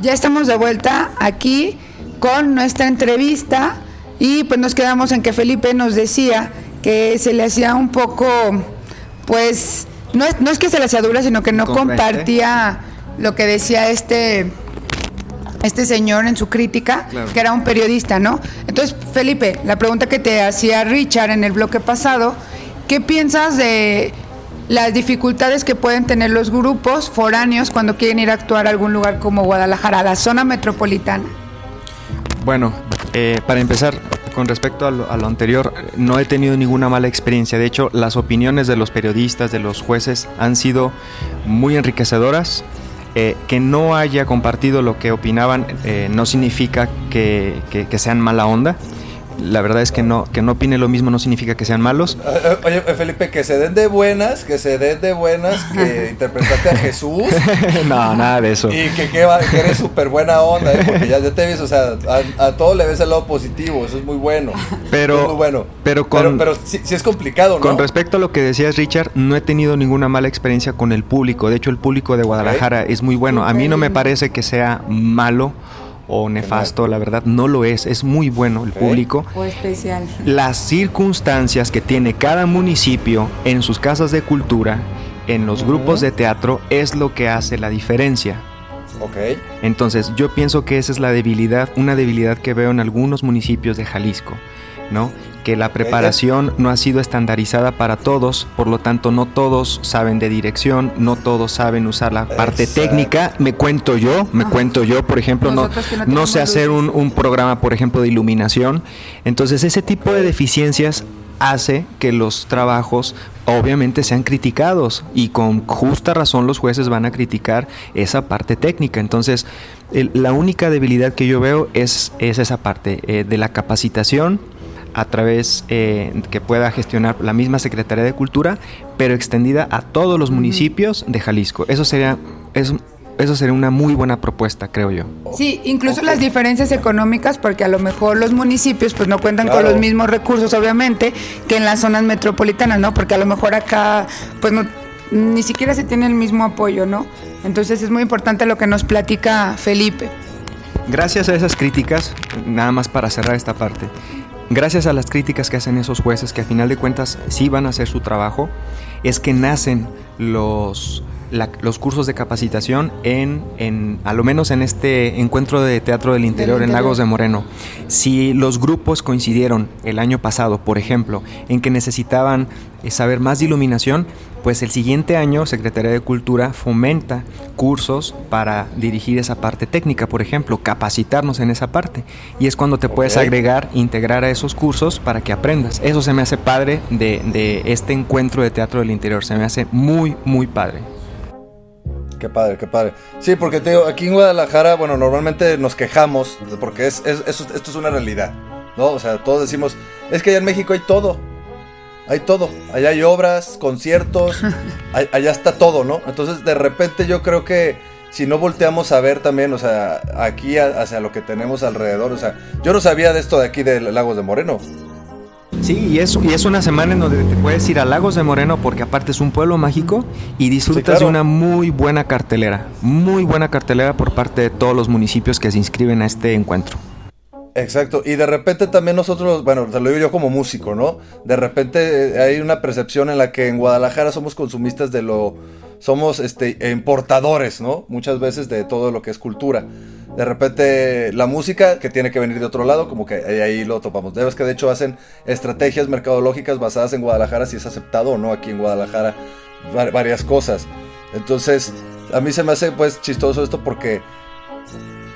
Ya estamos de vuelta aquí con nuestra entrevista y pues nos quedamos en que Felipe nos decía que se le hacía un poco, pues, no es, no es que se le hacía dura, sino que no compartía lo que decía este este señor en su crítica, que era un periodista, ¿no? Entonces, Felipe, la pregunta que te hacía Richard en el bloque pasado, ¿qué piensas de las dificultades que pueden tener los grupos foráneos cuando quieren ir a actuar a algún lugar como Guadalajara, la zona metropolitana? Bueno, eh, para empezar, con respecto a lo, anterior, no he tenido ninguna mala experiencia. De hecho, las opiniones de los periodistas, de los jueces, han sido muy enriquecedoras. eh, que no haya compartido lo que opinaban eh, no significa que- que sean mala onda. La verdad es que no, que no opine lo mismo no significa que sean malos. Eh, eh, Oye, eh, Felipe, que se den de buenas, que se den de buenas, que [laughs] interpretaste a Jesús [laughs] no, nada de eso. y que, que, va- que eres súper buena onda, ¿eh? porque ya, ya te ves, o sea, a, a todo le ves el lado positivo, eso es muy bueno. Pero- Es muy bueno. pero con- pero, pero sí, sí es complicado, ¿no? Con respecto a lo que decías, Richard, no he tenido ninguna mala experiencia con el público. De hecho, el público de Guadalajara es muy bueno. A mí no me parece que sea malo o nefasto, la verdad, no lo es. Es muy bueno el público. O especial. Las circunstancias que tiene cada municipio en sus casas de cultura, en los grupos de teatro, es lo que hace la diferencia. Ok. Entonces, yo pienso que esa es la debilidad, una debilidad que veo en algunos municipios de Jalisco, ¿no? Que la preparación no ha sido estandarizada para todos, por lo tanto, no todos saben de dirección, no todos saben usar la parte Exacto. técnica. Me cuento yo, me cuento yo, por ejemplo, no, Nosotros no sé hacer un, un programa, por ejemplo, de iluminación. Entonces, ese tipo de deficiencias hace que los trabajos obviamente sean criticados y con justa razón los jueces van a criticar esa parte técnica. Entonces, el- la única debilidad que yo veo es, es esa parte eh, de la capacitación a través eh, que pueda gestionar la misma Secretaría de Cultura, pero extendida a todos los municipios de Jalisco. Eso sería, es- eso sería una muy buena propuesta, creo yo. Sí, incluso las diferencias económicas, porque a lo mejor los municipios pues no cuentan con los mismos recursos, obviamente, que en las zonas metropolitanas, ¿no? Porque a lo mejor acá pues no, ni siquiera se tiene el mismo apoyo, ¿no? Entonces es muy importante lo que nos platica Felipe. Gracias a esas críticas, nada más para cerrar esta parte, gracias a las críticas que hacen esos jueces, que a final de cuentas sí van a hacer su trabajo, es que nacen los, la- los cursos de capacitación en, en, a lo menos en este encuentro de teatro del interior, en interior. Lagos de Moreno. Si los grupos coincidieron el año pasado, por ejemplo, en que necesitaban eh, saber más de iluminación, pues el siguiente año Secretaría de Cultura fomenta cursos para dirigir esa parte técnica, por ejemplo, capacitarnos en esa parte. Y es cuando te puedes agregar, integrar a esos cursos para que aprendas. Eso se me hace padre de, de este encuentro de teatro del interior. Se me hace muy, muy padre. Qué padre, qué padre. Sí, porque te digo, aquí en Guadalajara, bueno, normalmente nos quejamos, porque es, es- eso- esto es una realidad, ¿no? O sea, todos decimos, es que allá en México hay todo, hay todo, allá hay obras, conciertos, [laughs] allá está todo, ¿no? Entonces, de repente yo creo que si no volteamos a ver también, o sea, aquí hacia lo que tenemos alrededor, o sea, yo no sabía de esto de aquí de Lagos de Moreno. Sí, y es, y es una semana en donde te puedes ir a Lagos de Moreno porque aparte es un pueblo mágico y disfrutas claro. de una muy buena cartelera. Muy buena cartelera por parte de todos los municipios que se inscriben a este encuentro. Exacto, y de repente también nosotros, bueno, te lo digo yo como músico, ¿no? De repente eh, hay una percepción en la que en Guadalajara somos consumistas de lo, somos este, importadores, ¿no? Muchas veces de todo lo que es cultura. De repente la música que tiene que venir de otro lado, como que ahí, lo topamos. Debes que de hecho hacen estrategias mercadológicas basadas en Guadalajara, si es aceptado o no aquí en Guadalajara, va- varias cosas. Entonces, a mí se me hace pues chistoso esto porque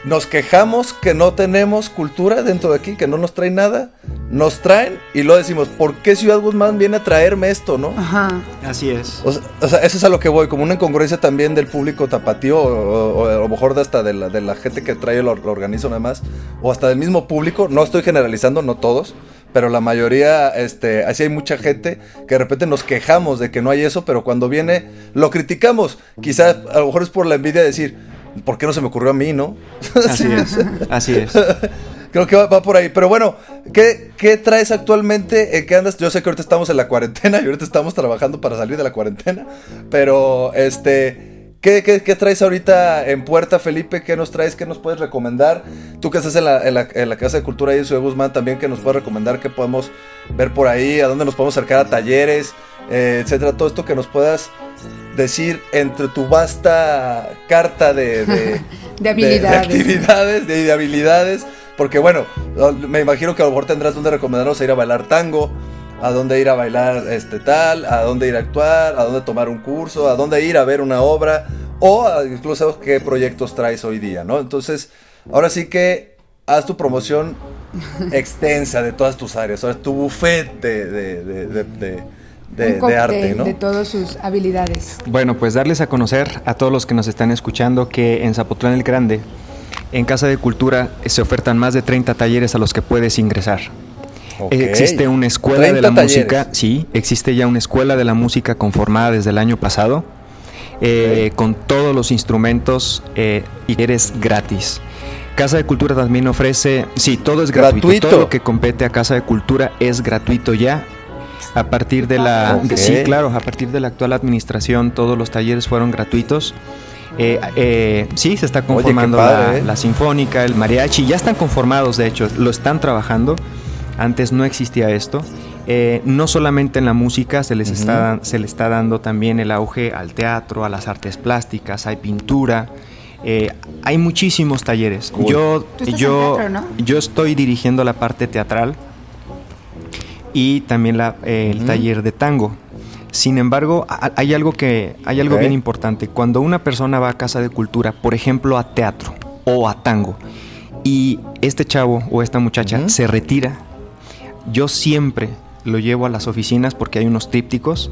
nos quejamos que no tenemos cultura dentro de aquí, que no nos traen nada. Nos traen y luego decimos, ¿por qué Ciudad Guzmán viene a traerme esto, no? Ajá. Así es. O sea, o sea, eso es a lo que voy, como una incongruencia también del público tapatío, o, o- o a lo mejor de hasta de la, de la gente que trae lo, lo organiza nada más, o hasta del mismo público, no estoy generalizando, no todos, pero la mayoría, este, así hay mucha gente que de repente nos quejamos de que no hay eso, pero cuando viene, lo criticamos. Quizás a lo mejor es por la envidia de decir, ¿por qué no se me ocurrió a mí, no? Así es. [laughs] Así es. Creo que va, va por ahí. Pero bueno, ¿qué, qué traes actualmente? ¿En qué andas? Yo sé que ahorita estamos en la cuarentena y ahorita estamos trabajando para salir de la cuarentena. Pero, este, ¿qué, qué, qué traes ahorita en puerta, Felipe? ¿Qué nos traes? ¿Qué nos puedes recomendar? Tú que estás en la, en la, en la Casa de Cultura en Ciudad Guzmán también, ¿qué nos puedes recomendar? ¿Qué podemos ver por ahí? ¿A dónde nos podemos acercar a talleres? Eh, etcétera. Todo esto que nos puedas decir entre tu vasta carta de, de, [laughs] De habilidades. actividades, de, de habilidades. Porque bueno, me imagino que a lo mejor tendrás donde recomendarnos a ir a bailar tango, a dónde ir a bailar este tal, a dónde ir a actuar, a dónde tomar un curso, a dónde ir a ver una obra, o incluso qué proyectos traes hoy día, ¿no? Entonces, ahora sí que haz tu promoción [laughs] extensa de todas tus áreas, ahora tu buffet de, de, de, de- de- de, Un cóctel arte, ¿no? de todas sus habilidades. Bueno, pues darles a conocer a todos los que nos están escuchando que en Zapotlán el Grande, en Casa de Cultura, se ofertan más de 30 talleres a los que puedes ingresar. Existe una escuela de 30 la talleres. música, sí, existe ya una escuela de la música conformada desde el año pasado, eh, con todos los instrumentos eh, y eres gratis. Casa de Cultura también ofrece, sí, todo es gratuito, Gratuito. todo lo que compete a Casa de Cultura es gratuito ya. A partir de la, sí, claro, a partir de la actual administración todos los talleres fueron gratuitos. Eh, eh, sí, se está conformando padre, la, ¿eh? la sinfónica, el mariachi, ya están conformados, de hecho, lo están trabajando. Antes no existía esto. Eh, no solamente en la música se les Ujú. está se le está dando también el auge al teatro, a las artes plásticas, hay pintura, eh, hay muchísimos talleres. Cool. Yo yo teatro, ¿no? yo estoy dirigiendo la parte teatral y también la, eh, el taller de tango. Sin embargo, a- hay algo que hay algo bien importante. Cuando una persona va a casa de cultura, por ejemplo, a teatro o a tango, y este chavo o esta muchacha se retira, yo siempre lo llevo a las oficinas porque hay unos trípticos.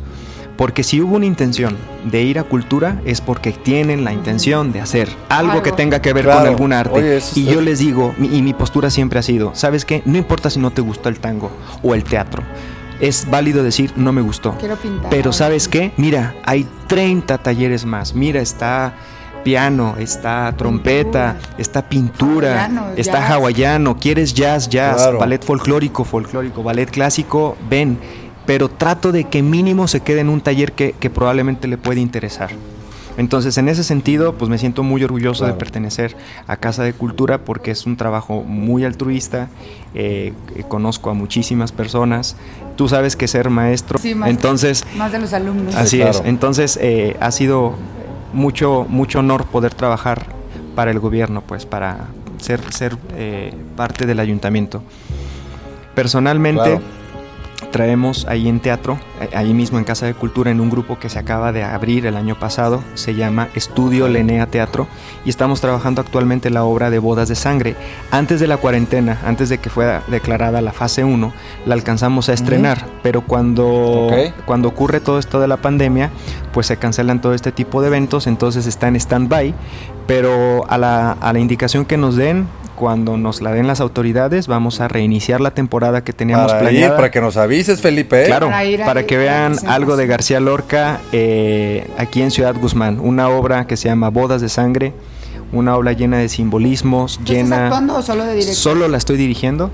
Porque si hubo una intención de ir a cultura es porque tienen la intención de hacer algo, Algo. que tenga que ver Claro. con algún arte. Oye, y yo les digo, mi- y mi postura siempre ha sido, ¿sabes qué? No importa si no te gustó el tango o el teatro. Es válido decir, no me gustó. Quiero pintar. Pero ¿sabes qué? Mira, hay 30 talleres más. Mira, está piano, está trompeta, está pintura, Hawaiano, está jazz. hawaiano, quieres jazz, jazz, Claro. ballet folclórico, folclórico, ballet clásico, ven. Pero trato de que mínimo se quede en un taller que, que probablemente le puede interesar. Entonces, en ese sentido, pues me siento muy orgulloso Claro. de pertenecer a Casa de Cultura porque es un trabajo muy altruista. eh, que conozco a muchísimas personas. Tú sabes que ser maestro, Sí, más- entonces Más de los alumnos. Así claro. es. Entonces eh, ha sido mucho mucho honor poder trabajar para el gobierno, pues para ser ser eh, parte del ayuntamiento. Personalmente. Traemos ahí en teatro, ahí mismo en Casa de Cultura, en un grupo que se acaba de abrir el año pasado, se llama Estudio Lenea Teatro, y estamos trabajando actualmente la obra de Bodas de Sangre. Antes de la cuarentena, antes de que fuera declarada la fase 1, la alcanzamos a estrenar, pero cuando, Ok. cuando ocurre todo esto de la pandemia, pues se cancelan todo este tipo de eventos, entonces está en stand-by, pero a la, a la indicación que nos den, cuando nos la den las autoridades, vamos a reiniciar la temporada que teníamos Para ir, planeada. para que nos avises, Felipe. ¿eh? Claro, Para ir que vean algo de. García Lorca eh, aquí en Ciudad Guzmán. Una obra que se llama Bodas de Sangre, una obra llena de simbolismos, ¿Tú estás llena... actuando o solo de director? Solo la estoy dirigiendo,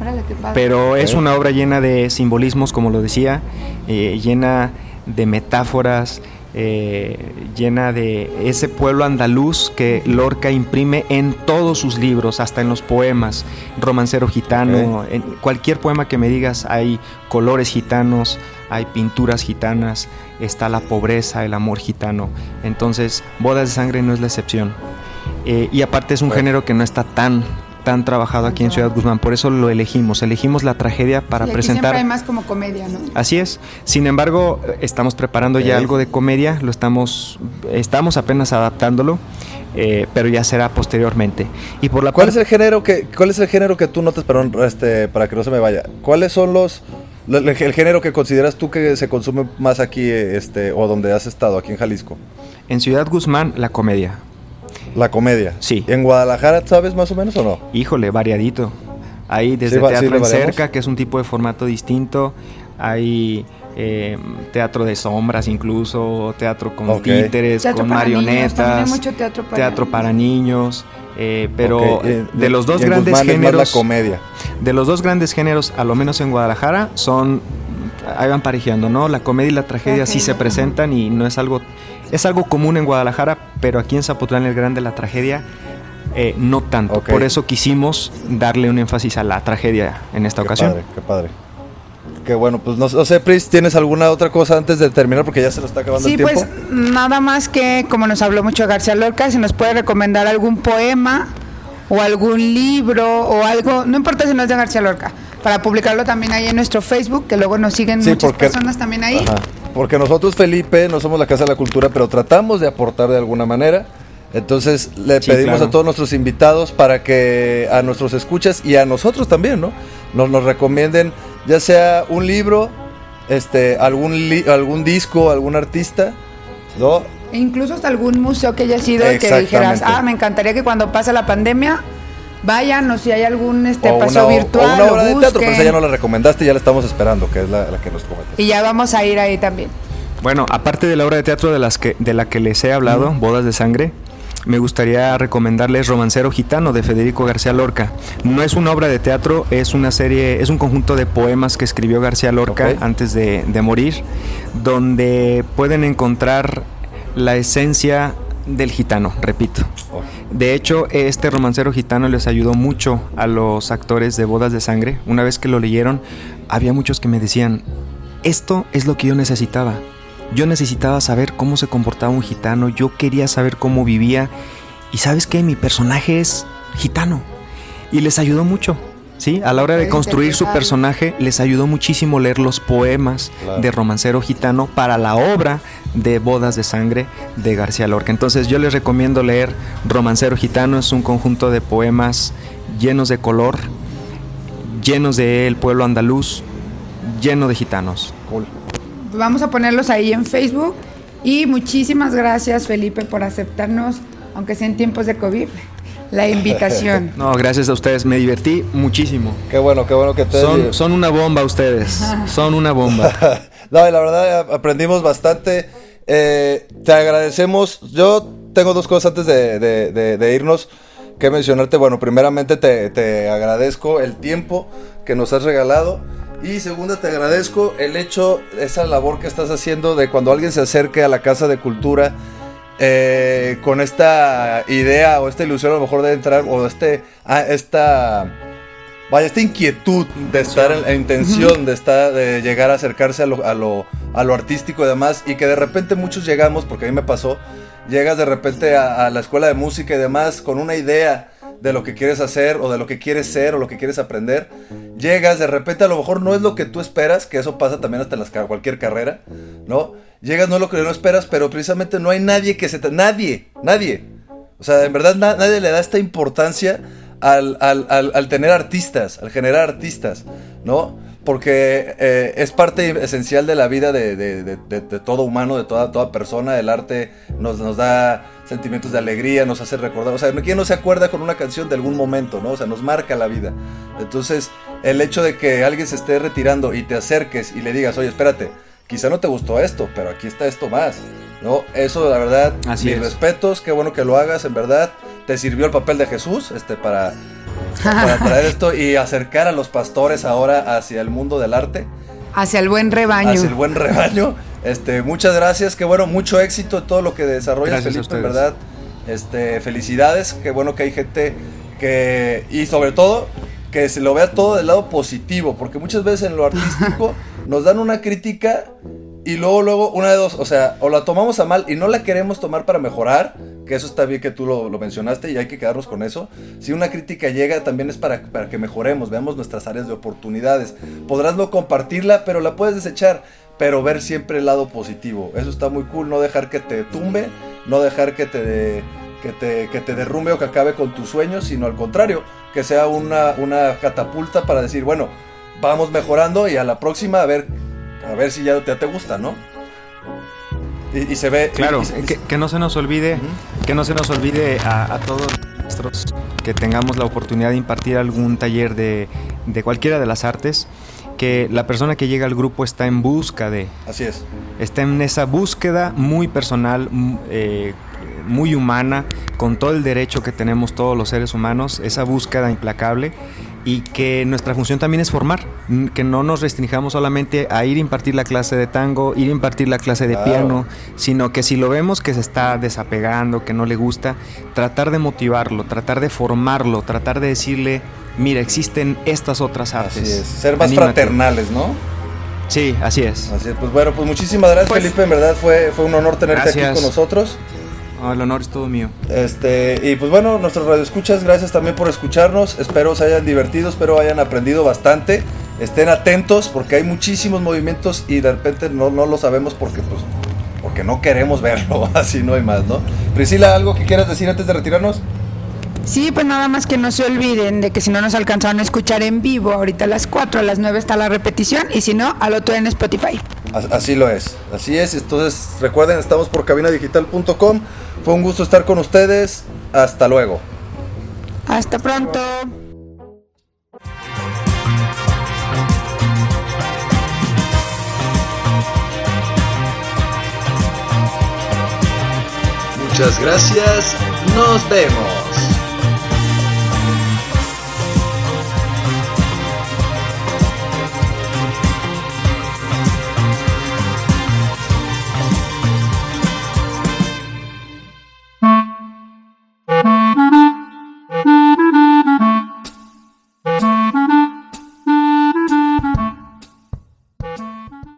Órale, qué padre. pero es una obra llena de simbolismos, como lo decía, eh, llena de metáforas, eh, llena de ese pueblo andaluz que Lorca imprime en todos sus libros, hasta en los poemas, romancero gitano, en cualquier poema que me digas hay colores gitanos, hay pinturas gitanas, está la pobreza, el amor gitano. Entonces, Bodas de Sangre no es la excepción. Eh, y aparte es un Bueno. género que no está tan tan trabajado aquí en Ciudad Guzmán, por eso lo elegimos, elegimos la tragedia para Y aquí presentar siempre hay más como comedia, ¿no? Así es. Sin embargo, estamos preparando ya algo de comedia, lo estamos, estamos apenas adaptándolo, eh, pero ya será posteriormente. Y por la ¿Cuál es el género que cuál es el género que tú notas, perdón, este, para que no se me vaya? ¿Cuáles son los lo- el, el género que consideras tú que se consume más aquí este o donde has estado aquí en Jalisco? en Ciudad Guzmán la comedia? La comedia. Sí. ¿En Guadalajara sabes más o menos o no? Híjole, variadito. Hay desde Sí, va- sí, teatro en cerca, que es un tipo de formato distinto. Hay eh, teatro de sombras incluso, teatro con títeres, Teatro con niños, marionetas. también hay mucho teatro para teatro para niños. eh, pero eh, de los dos grandes Guzmán es más géneros, la comedia. de los dos grandes géneros, a lo menos en Guadalajara, son ahí van parejeando, ¿no? La comedia y la tragedia sí se presentan y no es algo es algo común en Guadalajara, pero aquí en Zapotlán el Grande la tragedia eh, no tanto. Por eso quisimos darle un énfasis a la tragedia en esta Qué ocasión. padre, qué padre. Qué bueno, pues no, no sé, Pris, ¿tienes alguna otra cosa antes de terminar? Porque ya se nos está acabando Sí, el tiempo. pues nada más que, como nos habló mucho García Lorca, si nos puede recomendar algún poema o algún libro o algo, no importa si no es de García Lorca, para publicarlo también ahí en nuestro Facebook, que luego nos siguen Sí, muchas porque- personas también ahí. Ajá. Porque nosotros, Felipe, no somos la Casa de la Cultura, pero tratamos de aportar de alguna manera. Entonces le Sí, pedimos claro. a todos nuestros invitados para que a nuestros escuchas y a nosotros también, ¿no? Nos, nos recomienden ya sea un libro este, algún, li- algún disco, algún artista, ¿no? E incluso hasta algún museo que haya sido que dijeras, ah, me encantaría que cuando pase la pandemia vayan o si hay algún este o paseo una, o virtual una lo obra de teatro, pero esa ya no la recomendaste, ya la estamos esperando, que es la, la que nos comentaste. Y ya vamos a ir ahí también. Bueno, aparte de la obra de teatro de, las que, de la que les he hablado, Bodas de Sangre, me gustaría recomendarles Romancero Gitano de Federico García Lorca. No es una obra de teatro, es una serie, es un conjunto de poemas que escribió García Lorca antes de, de morir, donde pueden encontrar la esencia del gitano, repito. De hecho, este romancero gitano les ayudó mucho a los actores de Bodas de Sangre. Una vez que lo leyeron, había muchos que me decían, esto es lo que yo necesitaba. Yo necesitaba saber cómo se comportaba un gitano, yo quería saber cómo vivía. Y sabes qué, mi personaje es gitano. Y les ayudó mucho. ¿Sí? A la hora de construir su personaje, les ayudó muchísimo leer los poemas Claro. de Romancero Gitano para la obra de Bodas de Sangre de García Lorca. Entonces yo les recomiendo leer Romancero Gitano, es un conjunto de poemas llenos de color, llenos de el pueblo andaluz, lleno de gitanos. cool. Vamos a ponerlos ahí en Facebook. Y muchísimas gracias, Felipe, por aceptarnos, aunque sea en tiempos de COVID, la invitación. [laughs] No, gracias a ustedes, me divertí muchísimo. Qué bueno, qué bueno que te Son, son una bomba ustedes, [laughs] son una bomba. [laughs] no, y la verdad aprendimos bastante. Eh, te agradecemos. Yo tengo dos cosas antes de, de- de- de irnos que mencionarte. Bueno, primeramente te, te agradezco el tiempo que nos has regalado. Y segunda, te agradezco el hecho, esa labor que estás haciendo de cuando alguien se acerque a la Casa de Cultura eh, con esta idea o esta ilusión a lo mejor de entrar o este, ah, esta Vaya, esta inquietud de estar en la intención. de estar, de llegar a acercarse a lo, a lo, a lo artístico y demás, y que de repente muchos llegamos, porque a mí me pasó, llegas de repente a, a la escuela de música y demás con una idea de lo que quieres hacer o de lo que quieres ser o lo que quieres aprender. Llegas, de repente a lo mejor no es lo que tú esperas, que eso pasa también hasta en las, cualquier carrera, ¿no? Llegas, no es lo que no esperas, pero precisamente no hay nadie que se... Nadie, nadie. O sea, en verdad na- nadie le da esta importancia al, al- al- tener artistas, al generar artistas, ¿no? Porque eh, es parte esencial de la vida de, de- de- de- de todo humano, de toda, toda persona. El arte nos, nos da sentimientos de alegría, nos hace recordar. O sea, ¿quién no se acuerda con una canción de algún momento, ¿no? O sea, nos marca la vida. Entonces, el hecho de que alguien se esté retirando y te acerques y le digas, oye, espérate, quizá no te gustó esto, pero aquí está esto más, ¿no? Eso, la verdad, Así mis es. respetos, qué bueno que lo hagas, en verdad. Te sirvió el papel de Jesús, este, para, para [laughs] traer esto y acercar a los pastores ahora hacia el mundo del arte, Hacia el buen rebaño. hacia el buen rebaño. Este, muchas gracias, qué bueno, mucho éxito en todo lo que desarrollas, Gracias Felipe, en verdad. Este, felicidades, qué bueno que hay gente que, y sobre todo, que se lo vea todo del lado positivo, porque muchas veces en lo [laughs] artístico nos dan una crítica y luego, luego, una de dos, o sea, o la tomamos a mal y no la queremos tomar para mejorar, que eso está bien que tú lo, lo mencionaste y hay que quedarnos con eso. Si una crítica llega, también es para, para que mejoremos, veamos nuestras áreas de oportunidades. Podrás no compartirla, pero la puedes desechar, pero ver siempre el lado positivo. Eso está muy cool, no dejar que te tumbe, no dejar que te, que te, que te derrumbe o que acabe con tus sueños, sino al contrario, que sea una, una catapulta para decir, bueno, vamos mejorando y a la próxima a ver, a ver si ya te, ya te gusta, ¿no? Y, y se ve... Claro, y- y- que, que no se nos olvide, que no se nos olvide a, a todos nuestros que tengamos la oportunidad de impartir algún taller de, de cualquiera de las artes, que la persona que llega al grupo está en busca de, Así es. está en esa búsqueda muy personal, eh, muy humana, con todo el derecho que tenemos todos los seres humanos, esa búsqueda implacable y que nuestra función también es formar, n- que no nos restringamos solamente a ir a impartir la clase de tango, ir a impartir la clase de Claro. piano, sino que si lo vemos que se está desapegando, que no le gusta, tratar de motivarlo, tratar de formarlo, tratar de decirle, mira, existen estas otras Así artes. es. Ser más Anímate". fraternales, ¿no? Sí, así es. Así es. Pues bueno, pues muchísimas gracias, Pues- Felipe. En verdad fue, fue un honor tenerte aquí con nosotros. Oh, el honor es todo mío. Este, y pues bueno, nuestros radioescuchas, gracias también por escucharnos. Espero se hayan divertido, espero hayan aprendido bastante. Estén atentos porque hay muchísimos movimientos y de repente no, no lo sabemos porque pues porque no queremos verlo, [laughs] así no hay más, ¿no? Priscila, ¿algo que quieras decir antes de retirarnos? Sí, pues nada más que no se olviden de que si no nos alcanzaron a escuchar en vivo, ahorita a las 4, a las 9 está la repetición y si no, al otro en Spotify. Así lo es, así es. Entonces recuerden, estamos por cabinadigital.com. Fue un gusto estar con ustedes. Hasta luego. Hasta pronto. Muchas gracias. Nos vemos.